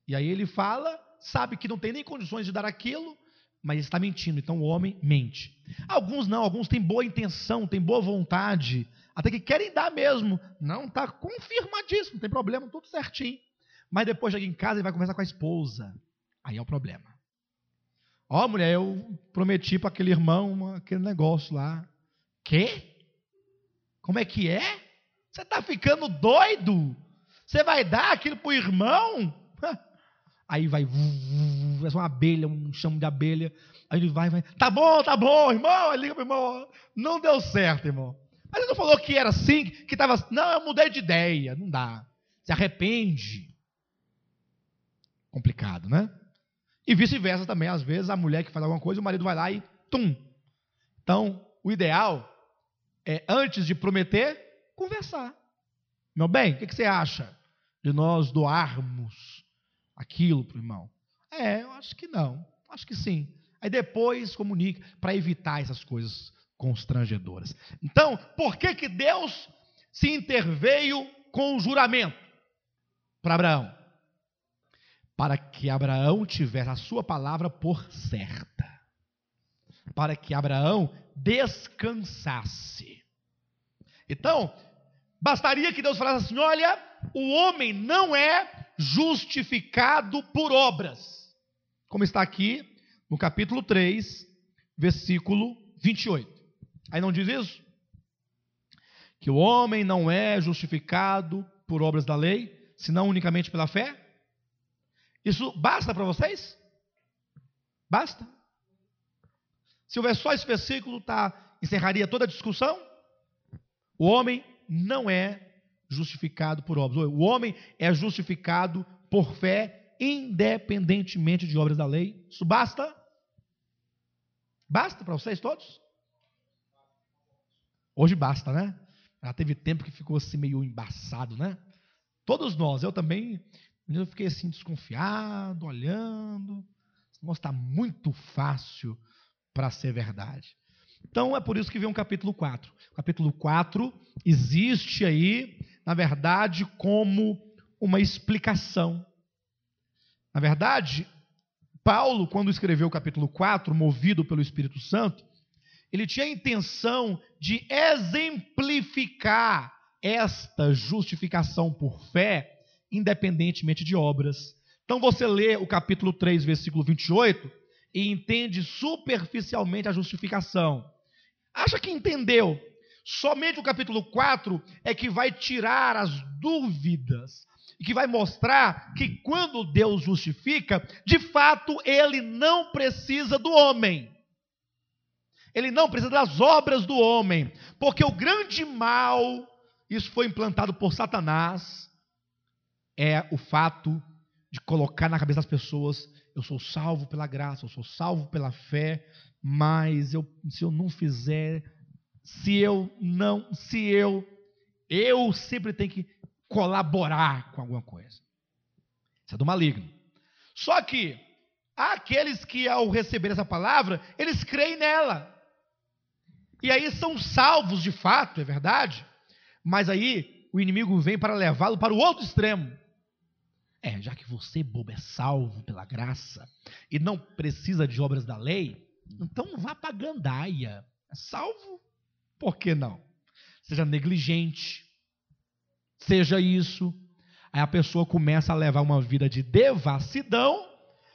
E aí ele fala, sabe que não tem nem condições de dar aquilo, mas está mentindo. Então o homem mente. Alguns não, alguns têm boa intenção, têm boa vontade, até que querem dar mesmo. Não, está confirmadíssimo, não tem problema, tudo certinho. Mas depois chega em casa e vai conversar com a esposa. Aí é o problema. Ó, oh, mulher, eu prometi para aquele irmão aquele negócio lá. Quê? Como é que é? Você está ficando doido? Você vai dar aquilo para o irmão? Aí vai, é uma abelha, um chamo de abelha. Aí ele vai, vai, tá bom, tá bom, irmão. Aí liga pro irmão, não deu certo, irmão. Mas ele não falou que era assim, que estava. Não, eu mudei de ideia. Não dá. Se arrepende. Complicado, né? E vice-versa também, às vezes a mulher que faz alguma coisa, o marido vai lá e tum. Então, o ideal é, antes de prometer, conversar. Meu bem, o que você acha de nós doarmos aquilo para o irmão? É, eu acho que não. Acho que sim. Aí depois comunica para evitar essas coisas constrangedoras. Então, por que que Deus se interveio com o juramento para Abraão? Para que Abraão tivesse a sua palavra por certa. Para que Abraão descansasse. Então, bastaria que Deus falasse assim: olha, o homem não é justificado por obras. Como está aqui no capítulo 3, versículo 28. Aí não diz isso? Que o homem não é justificado por obras da lei, senão unicamente pela fé? Isso basta para vocês? Basta? Se houver só esse versículo, tá, encerraria toda a discussão? O homem não é justificado por obras. O homem é justificado por fé, independentemente de obras da lei. Isso basta? Basta para vocês todos? Hoje basta, né? Já teve tempo que ficou assim meio embaçado, né? Todos nós, eu também, eu fiquei assim desconfiado, olhando. Esse está muito fácil para ser verdade. Então é por isso que vem o capítulo 4. O capítulo 4 existe aí, na verdade, como uma explicação. Na verdade, Paulo, quando escreveu o capítulo 4, movido pelo Espírito Santo, ele tinha a intenção de exemplificar esta justificação por fé, independentemente de obras. Então você lê o capítulo 3, versículo 28 e entende superficialmente a justificação. Acha que entendeu? Somente o capítulo 4 é que vai tirar as dúvidas e que vai mostrar que quando Deus justifica, de fato ele não precisa do homem. Ele não precisa das obras do homem, porque o grande mal, isso foi implantado por Satanás, é o fato de colocar na cabeça das pessoas: eu sou salvo pela graça, eu sou salvo pela fé, mas eu, se eu não fizer, se eu não, se eu, eu sempre tenho que colaborar com alguma coisa. Isso é do maligno. Só que há aqueles que, ao receber essa palavra, eles creem nela. E aí são salvos de fato, é verdade, mas aí o inimigo vem para levá-lo para o outro extremo. É, já que você, bobo, é salvo pela graça e não precisa de obras da lei, então vá para a gandaia. É salvo? Por que não? Seja negligente, seja isso. Aí a pessoa começa a levar uma vida de devassidão,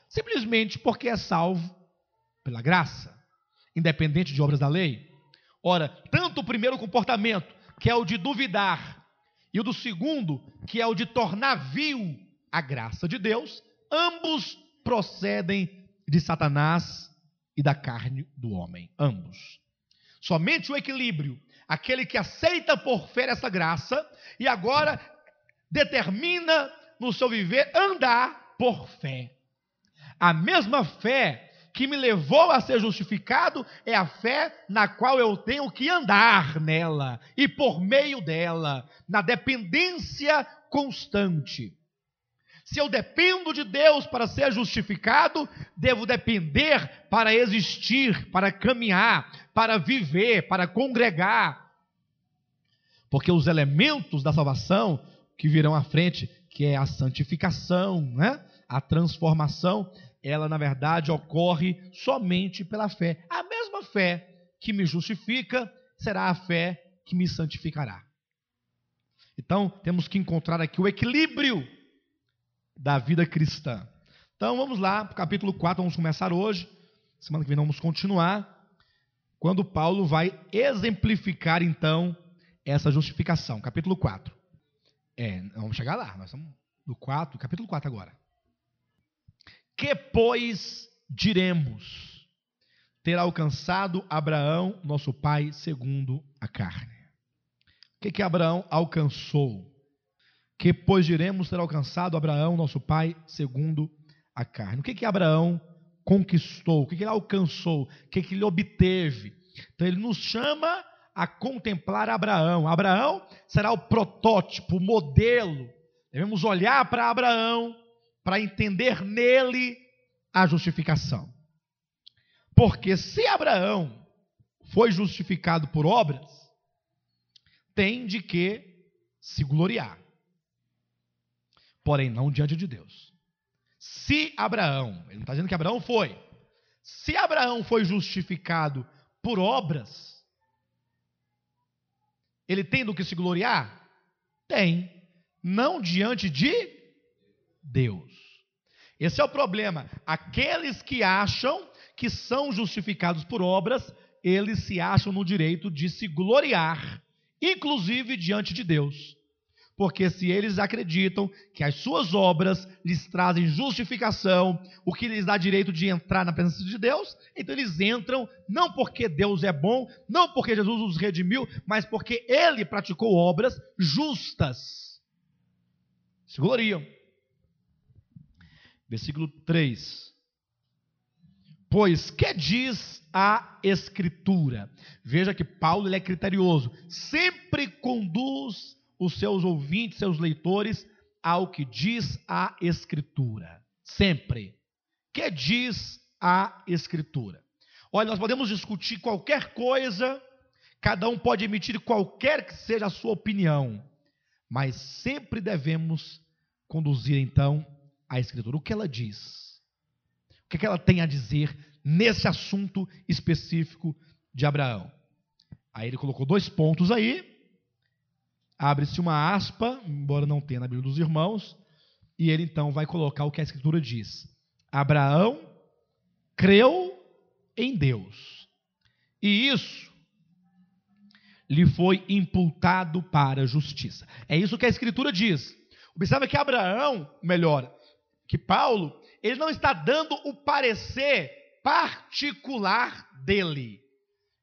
simplesmente porque é salvo pela graça, independente de obras da lei. Ora, tanto o primeiro comportamento, que é o de duvidar, e o do segundo, que é o de tornar vil a graça de Deus, ambos procedem de Satanás e da carne do homem. Ambos. Somente o equilíbrio, aquele que aceita por fé essa graça e agora determina no seu viver andar por fé. A mesma fé que me levou a ser justificado é a fé na qual eu tenho que andar nela e por meio dela, na dependência constante. Se eu dependo de Deus para ser justificado, devo depender para existir, para caminhar, para viver, para congregar. Porque os elementos da salvação que virão à frente, que é a santificação, né? a transformação, ela na verdade ocorre somente pela fé. A mesma fé que me justifica será a fé que me santificará. Então, temos que encontrar aqui o equilíbrio da vida cristã. Então, vamos lá, capítulo 4, vamos começar hoje. Semana que vem vamos continuar. Quando Paulo vai exemplificar, então, essa justificação. Capítulo 4. É, vamos chegar lá. Nós estamos no 4, capítulo 4 agora. Que, pois, diremos? Ter alcançado Abraão, nosso pai, segundo a carne. O que, que Abraão alcançou? Que, pois, diremos ter alcançado Abraão, nosso pai, segundo a carne. O que, que Abraão conquistou? O que, que ele alcançou? O que, que ele obteve? Então ele nos chama a contemplar Abraão. Abraão será o protótipo, o modelo. Devemos olhar para Abraão para entender nele a justificação. Porque se Abraão foi justificado por obras, tem de que se gloriar. Porém, não diante de Deus. Se Abraão, ele não está dizendo que Abraão foi, se Abraão foi justificado por obras, ele tem do que se gloriar? Tem. Não diante de Deus. Esse é o problema. Aqueles que acham que são justificados por obras, eles se acham no direito de se gloriar, inclusive diante de Deus. Porque se eles acreditam que as suas obras lhes trazem justificação, o que lhes dá direito de entrar na presença de Deus, então eles entram não porque Deus é bom, não porque Jesus os redimiu, mas porque ele praticou obras justas. Se gloriam. Versículo 3. Pois que diz a Escritura? Veja que Paulo ele é criterioso, sempre conduz os seus ouvintes, seus leitores, ao que diz a Escritura. Sempre. Que diz a Escritura? Olha, nós podemos discutir qualquer coisa, cada um pode emitir qualquer que seja a sua opinião, mas sempre devemos conduzir então a Escritura. O que ela diz? O que, é que ela tem a dizer nesse assunto específico de Abraão? Aí ele colocou dois pontos aí. Abre-se uma aspa, embora não tenha na Bíblia dos irmãos, e ele então vai colocar o que a Escritura diz. Abraão creu em Deus, e isso lhe foi imputado para justiça. É isso que a Escritura diz. Observe que Abraão, melhor, que Paulo, ele não está dando o parecer particular dele.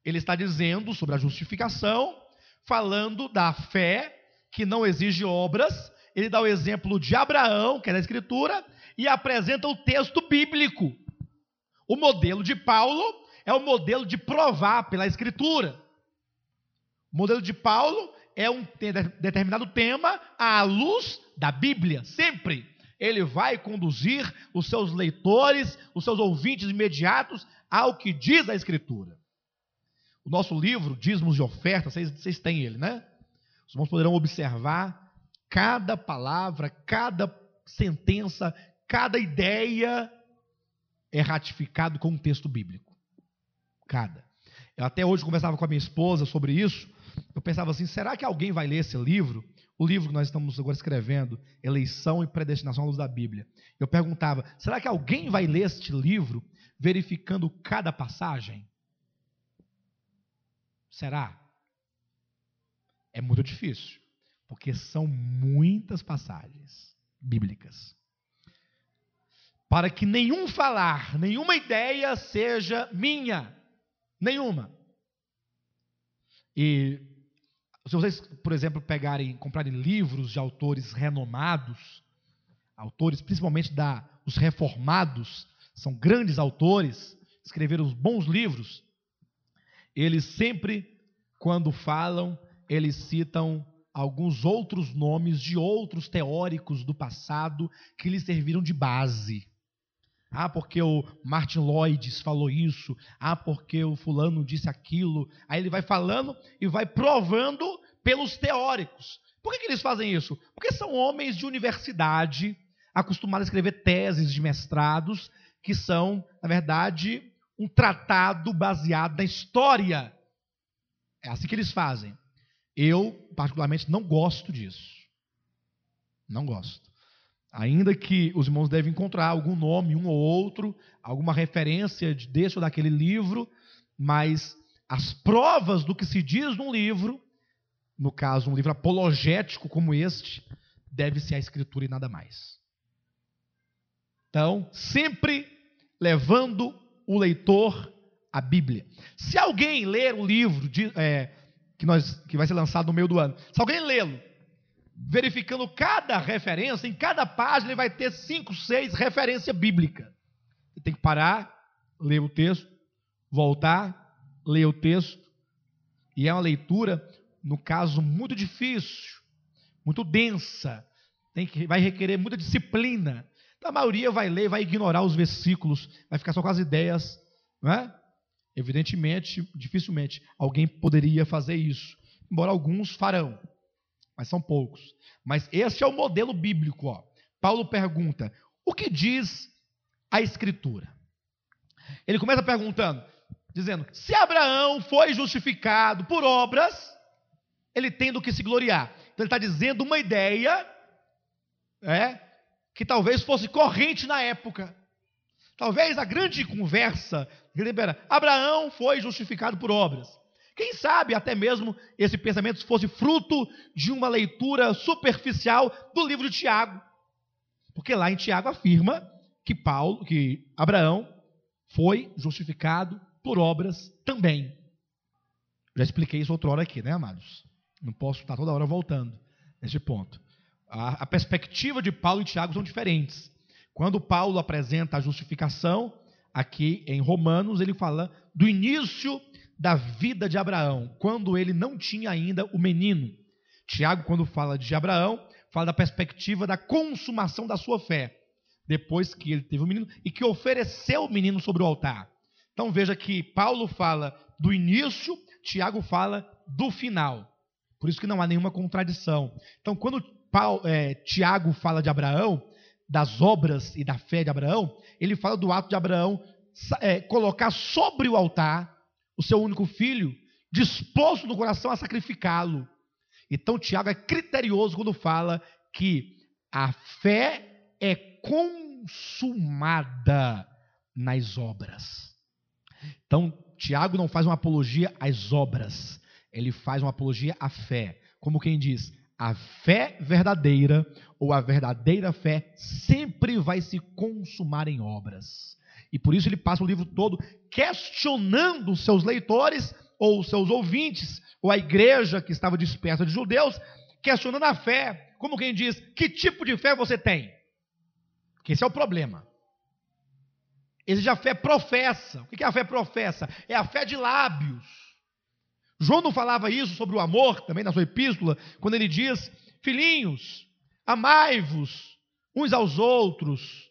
Ele está dizendo sobre a justificação, falando da fé que não exige obras. Ele dá o exemplo de Abraão, que é da Escritura, e apresenta o texto bíblico. O modelo de Paulo é o modelo de provar pela Escritura. O modelo de Paulo é um determinado tema à luz da Bíblia, sempre ele vai conduzir os seus leitores, os seus ouvintes imediatos ao que diz a Escritura. O nosso livro, Dízimos de Oferta, vocês, têm ele, né? Os irmãos poderão observar cada palavra, cada sentença, cada ideia é ratificado com um texto bíblico. Cada. Eu até hoje conversava com a minha esposa sobre isso. Eu pensava assim: será que alguém vai ler esse livro o livro que nós estamos agora escrevendo, Eleição e Predestinação à Luz da Bíblia. Eu perguntava: será que alguém vai ler este livro verificando cada passagem? Será? É muito difícil, porque são muitas passagens bíblicas. Para que nenhum falar, nenhuma ideia seja minha, nenhuma. E se vocês, por exemplo, pegarem, comprarem livros de autores renomados, autores principalmente da os reformados, são grandes autores, escreveram bons livros. Eles sempre, quando falam, eles citam alguns outros nomes de outros teóricos do passado que lhes serviram de base. Ah, porque o Martin Lloyd falou isso. Ah, porque o fulano disse aquilo. Aí ele vai falando e vai provando pelos teóricos. Por que, que eles fazem isso? Porque são homens de universidade, acostumados a escrever teses de mestrados, que são, na verdade, um tratado baseado na história. É assim que eles fazem. Eu, particularmente, não gosto disso. Não gosto. Ainda que os irmãos devem encontrar algum nome, um ou outro, alguma referência desse ou daquele livro, mas as provas do que se diz num livro, no caso, um livro apologético como este, deve ser a Escritura e nada mais. Então, sempre levando o leitor à Bíblia. Se alguém ler o livro de, é, que, nós, que vai ser lançado no meio do ano, se alguém lê-lo verificando cada referência, em cada página ele vai ter cinco, seis referências bíblicas. Você tem que parar, ler o texto, voltar, ler o texto. E é uma leitura, no caso, muito difícil, muito densa. Tem que, vai requerer muita disciplina. Então, a maioria vai ler, vai ignorar os versículos, vai ficar só com as ideias. Não é? Evidentemente, dificilmente alguém poderia fazer isso. Embora alguns farão, mas são poucos. Mas esse é o modelo bíblico. Ó. Paulo pergunta: o que diz a Escritura? Ele começa perguntando, dizendo: se Abraão foi justificado por obras, ele tem do que se gloriar. Então ele está dizendo uma ideia é, que talvez fosse corrente na época. Talvez a grande conversa, Abraão foi justificado por obras. Quem sabe até mesmo esse pensamento fosse fruto de uma leitura superficial do livro de Tiago. Porque lá em Tiago afirma que Paulo, que Abraão foi justificado por obras também. Já expliquei isso outra hora aqui, né, amados? Não posso estar toda hora voltando nesse ponto. A, a perspectiva de Paulo e Tiago são diferentes. Quando Paulo apresenta a justificação, aqui em Romanos, ele fala do início da vida de Abraão, quando ele não tinha ainda o menino. Tiago, quando fala de Abraão, fala da perspectiva da consumação da sua fé, depois que ele teve o menino e que ofereceu o menino sobre o altar. Então veja que Paulo fala do início, Tiago fala do final. Por isso que não há nenhuma contradição. Então, quando Paulo, é, Tiago fala de Abraão, das obras e da fé de Abraão, ele fala do ato de Abraão é, colocar sobre o altar o seu único filho, disposto no coração a sacrificá-lo. Então, Tiago é criterioso quando fala que a fé é consumada nas obras. Então, Tiago não faz uma apologia às obras, ele faz uma apologia à fé. Como quem diz, a fé verdadeira ou a verdadeira fé sempre vai se consumar em obras. E por isso ele passa o livro todo questionando seus leitores, ou seus ouvintes, ou a igreja que estava dispersa de judeus, questionando a fé. Como quem diz: que tipo de fé você tem? Porque esse é o problema. Existe a fé professa. O que é a fé professa? É a fé de lábios. João não falava isso sobre o amor, também na sua epístola, quando ele diz: Filhinhos, amai-vos uns aos outros,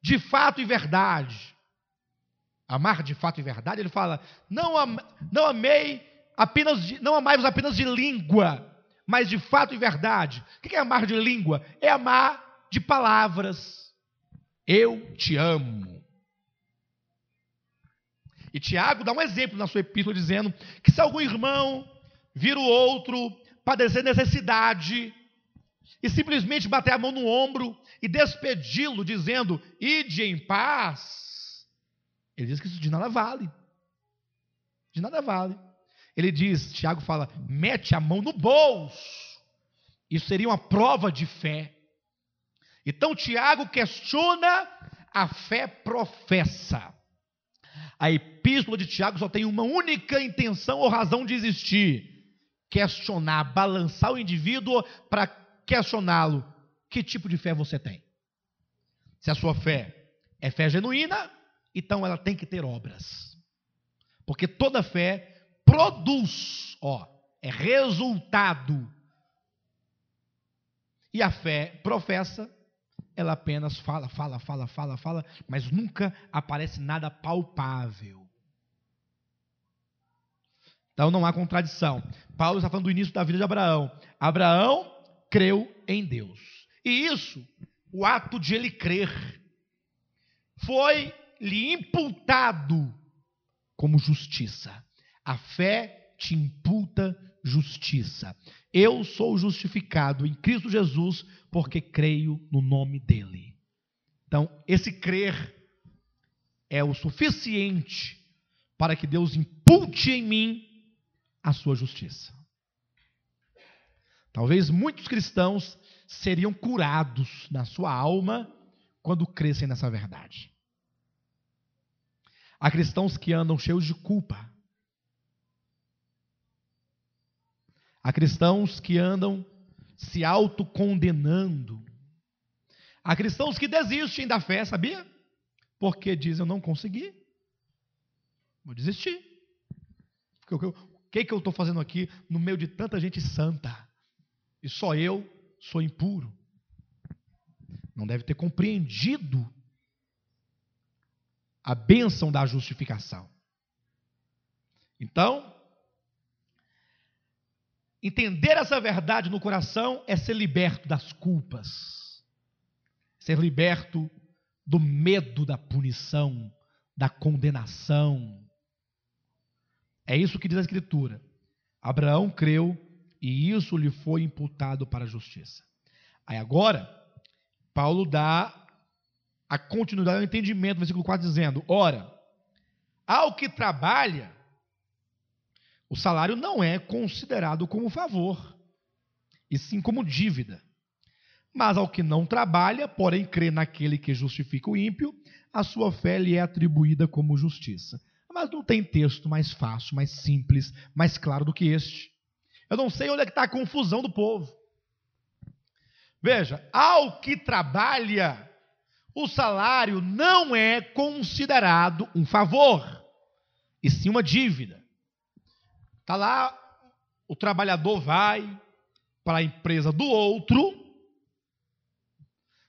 de fato e verdade. Amar de fato e verdade, ele fala: não, am, não amei apenas, de, não amai-vos apenas de língua, mas de fato e verdade. O que é amar de língua? É amar de palavras. Eu te amo. E Tiago dá um exemplo na sua epístola dizendo que se algum irmão vir o outro padecer necessidade e simplesmente bater a mão no ombro e despedi-lo, dizendo: Ide em paz. Ele diz que isso de nada vale. De nada vale. Ele diz, Tiago fala: mete a mão no bolso. Isso seria uma prova de fé. Então Tiago questiona a fé professa. A epístola de Tiago só tem uma única intenção ou razão de existir: questionar, balançar o indivíduo para questioná-lo que tipo de fé você tem. Se a sua fé é fé genuína, então ela tem que ter obras. Porque toda fé produz, ó, é resultado. E a fé professa, ela apenas fala, fala, fala, fala, fala, mas nunca aparece nada palpável. Então não há contradição. Paulo está falando do início da vida de Abraão. Abraão creu em Deus. E isso, o ato de ele crer, foi lhe imputado como justiça. A fé te imputa justiça. Eu sou justificado em Cristo Jesus porque creio no nome dele. Então, esse crer é o suficiente para que Deus impute em mim a sua justiça. Talvez muitos cristãos seriam curados na sua alma quando crescem nessa verdade. Há cristãos que andam cheios de culpa. Há cristãos que andam se autocondenando. Há cristãos que desistem da fé, sabia? Porque dizem, eu não consegui. Vou desistir. O que, que eu estou fazendo aqui no meio de tanta gente santa? E só eu sou impuro. Não deve ter compreendido a bênção da justificação. Então, entender essa verdade no coração é ser liberto das culpas, ser liberto do medo da punição, da condenação. É isso que diz a Escritura. Abraão creu e isso lhe foi imputado para a justiça. Aí agora, Paulo dá a continuidade ao entendimento, versículo 4 dizendo: Ora, ao que trabalha, o salário não é considerado como favor, e sim como dívida. Mas ao que não trabalha, porém crê naquele que justifica o ímpio, a sua fé lhe é atribuída como justiça. Mas não tem texto mais fácil, mais simples, mais claro do que este. Eu não sei onde é que está a confusão do povo. Veja, ao que trabalha, o salário não é considerado um favor, e sim uma dívida. Está lá, o trabalhador vai para a empresa do outro,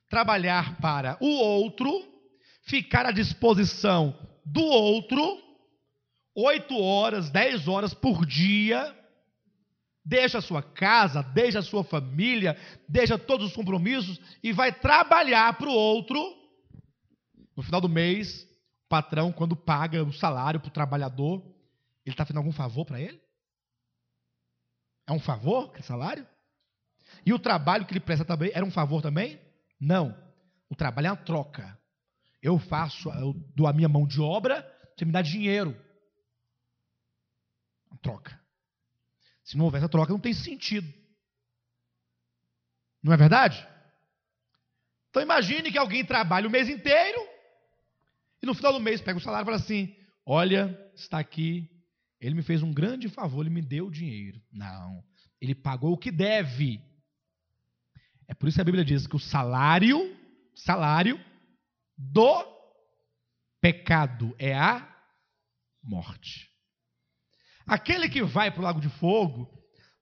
trabalhar para o outro, ficar à disposição do outro, oito horas, dez horas por dia, deixa a sua casa, deixa a sua família, deixa todos os compromissos e vai trabalhar para o outro no final do mês, o patrão, quando paga o salário para o trabalhador, ele está fazendo algum favor para ele? É um favor aquele salário? E o trabalho que ele presta também era um favor também? Não. O trabalho é uma troca. Eu faço, eu dou a minha mão de obra, você me dá dinheiro. Uma troca. Se não houver essa troca, não tem sentido. Não é verdade? Então imagine que alguém trabalha o mês inteiro, e no final do mês pega o salário e fala assim: Olha, está aqui, ele me fez um grande favor, ele me deu dinheiro. Não, ele pagou o que deve. É por isso que a Bíblia diz que o salário, salário do pecado é a morte. Aquele que vai para o lago de fogo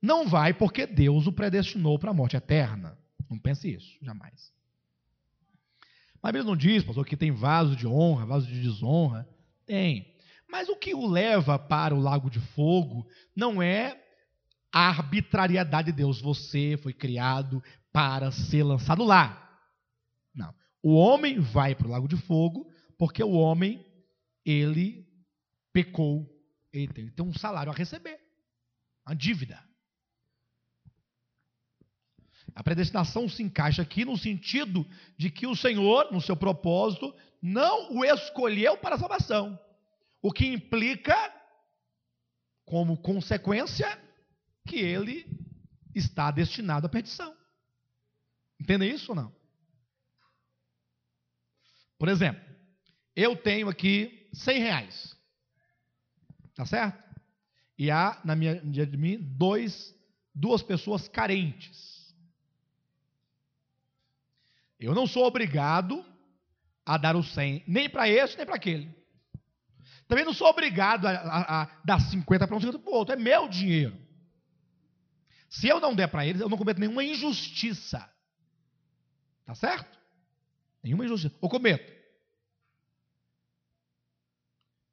não vai porque Deus o predestinou para a morte eterna. Não pense isso, jamais. Mas a Bíblia não diz, pastor, que tem vaso de honra, vaso de desonra. Tem. Mas o que o leva para o lago de fogo não é a arbitrariedade de Deus. Você foi criado para ser lançado lá. Não. O homem vai para o lago de fogo porque o homem, ele pecou. Ele tem, ele tem um salário a receber. Uma dívida. A predestinação se encaixa aqui no sentido de que o Senhor, no seu propósito, não o escolheu para a salvação. O que implica, como consequência, que ele está destinado à perdição. Entendem isso ou não? Por exemplo, eu tenho aqui 100 reais. Tá certo? E há, na minha, de mim, dois, duas pessoas carentes. Eu não sou obrigado a dar o 100, nem para esse, nem para aquele. Também não sou obrigado a, a, a dar 50 para um, 50 para o outro. É meu dinheiro. Se eu não der para eles, eu não cometo nenhuma injustiça. Tá certo? Nenhuma injustiça. Ou cometo?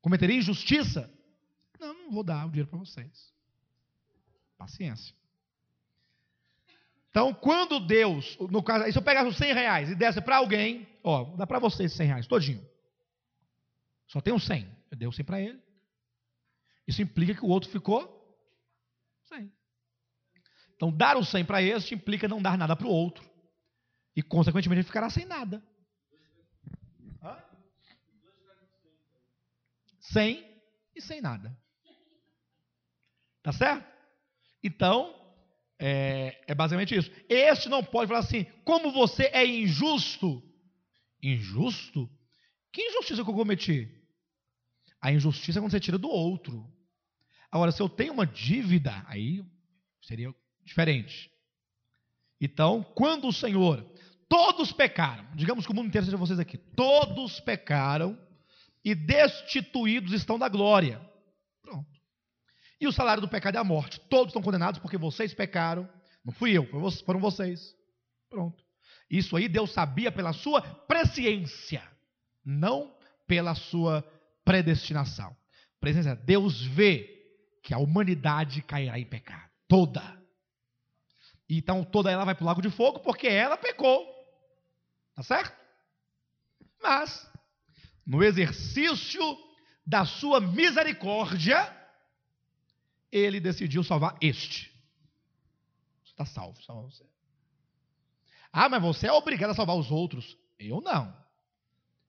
Cometeria injustiça? Não, não vou dar o dinheiro para vocês. Paciência. Então, quando Deus, no caso, se eu pegasse os 100 reais e desse para alguém, ó, dá para você esses 100 reais, todinho. Só tem os 100. Eu dei os 100 para ele. Isso implica que o outro ficou 100. Então, dar os 100 para este implica não dar nada para o outro. E, consequentemente, ele ficará sem nada. Hã? 100 e sem nada. Tá certo? Então, é, é basicamente isso. Este não pode falar assim, como você é injusto. Injusto? Que injustiça que eu cometi? A injustiça é quando você tira do outro. Agora, se eu tenho uma dívida, aí seria diferente. Então, quando o Senhor, todos pecaram, digamos que o mundo inteiro seja vocês aqui, todos pecaram e destituídos estão da glória. Pronto. E o salário do pecado é a morte. Todos estão condenados porque vocês pecaram. Não fui eu, foram vocês. Pronto. Isso aí Deus sabia pela sua presciência, não pela sua predestinação. Presença, Deus vê que a humanidade cairá em pecado, toda. Então toda ela vai para o lago de fogo porque ela pecou. Tá certo? Mas no exercício da sua misericórdia, ele decidiu salvar este. Está salvo, salva você. Ah, mas você é obrigado a salvar os outros. Eu não.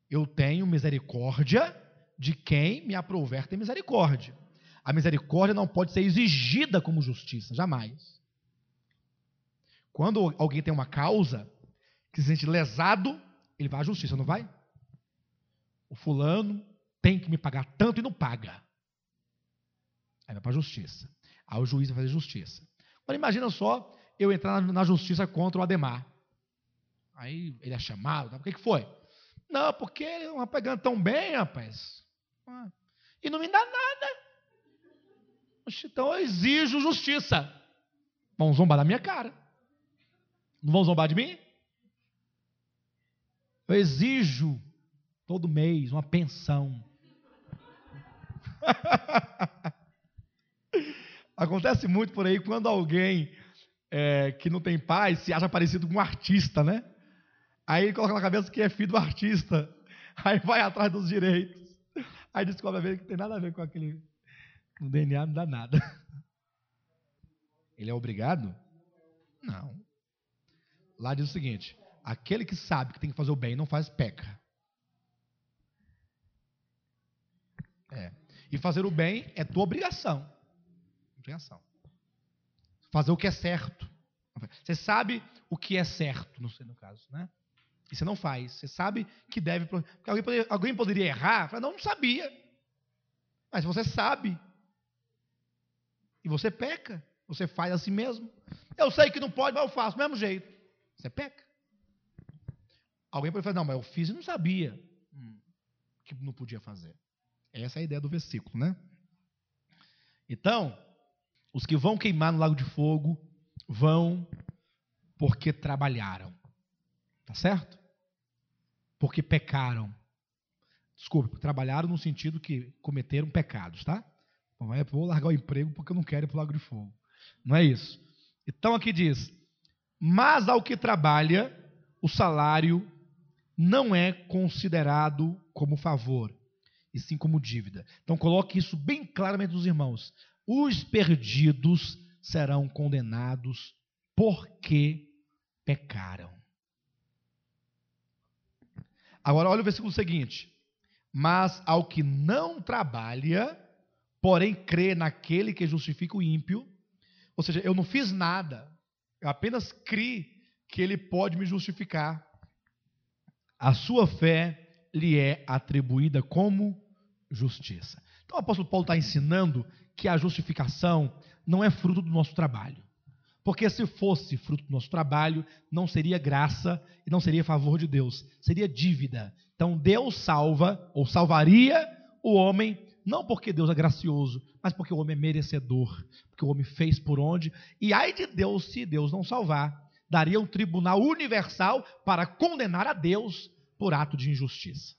Eu tenho misericórdia de quem me aprouver ter misericórdia. A misericórdia não pode ser exigida como justiça, jamais. Quando alguém tem uma causa que se sente lesado, ele vai à justiça, não vai? O fulano tem que me pagar tanto e não paga. Aí vai para a justiça. Aí o juiz vai fazer justiça. Agora imagina só eu entrar na justiça contra o Ademar. Aí ele é chamado, tá? por que, que foi? Não, porque não está pegando tão bem, rapaz. Ah, e não me dá nada. Então eu exijo justiça. Vão zombar da minha cara. Não vão zombar de mim? Eu exijo todo mês uma pensão. Acontece muito por aí quando alguém é, que não tem pai se acha parecido com um artista, né? Aí ele coloca na cabeça que é filho do artista. Aí vai atrás dos direitos. Aí descobre a ver que tem nada a ver com aquele. O DNA não dá nada. Ele é obrigado? Não. Lá diz o seguinte: aquele que sabe que tem que fazer o bem não faz peca. É. E fazer o bem é tua obrigação. Obrigação. Fazer o que é certo. Você sabe o que é certo, não sei no caso, né? E você não faz. Você sabe que deve. Alguém poderia, alguém poderia errar? Fala, não, não sabia. Mas você sabe. E você peca. Você faz assim mesmo. Eu sei que não pode, mas eu faço do mesmo jeito. Você peca. Alguém pode falar, não, mas eu fiz e não sabia hum, que não podia fazer. Essa é a ideia do versículo, né? Então, os que vão queimar no lago de fogo vão porque trabalharam. Tá certo? Porque pecaram. Desculpe, trabalharam no sentido que cometeram pecados, tá? Vou largar o emprego porque eu não quero ir para o lago de fogo. Não é isso. Então aqui diz: Mas ao que trabalha, o salário não é considerado como favor, e sim como dívida. Então coloque isso bem claramente nos irmãos. Os perdidos serão condenados porque pecaram. Agora, olha o versículo seguinte: Mas ao que não trabalha, porém crê naquele que justifica o ímpio, ou seja, eu não fiz nada, eu apenas criei que ele pode me justificar. A sua fé lhe é atribuída como justiça. Então o apóstolo Paulo está ensinando que a justificação não é fruto do nosso trabalho. Porque se fosse fruto do nosso trabalho, não seria graça e não seria favor de Deus, seria dívida. Então Deus salva ou salvaria o homem não porque Deus é gracioso, mas porque o homem é merecedor, porque o homem fez por onde. E ai de Deus se Deus não salvar, daria um tribunal universal para condenar a Deus por ato de injustiça.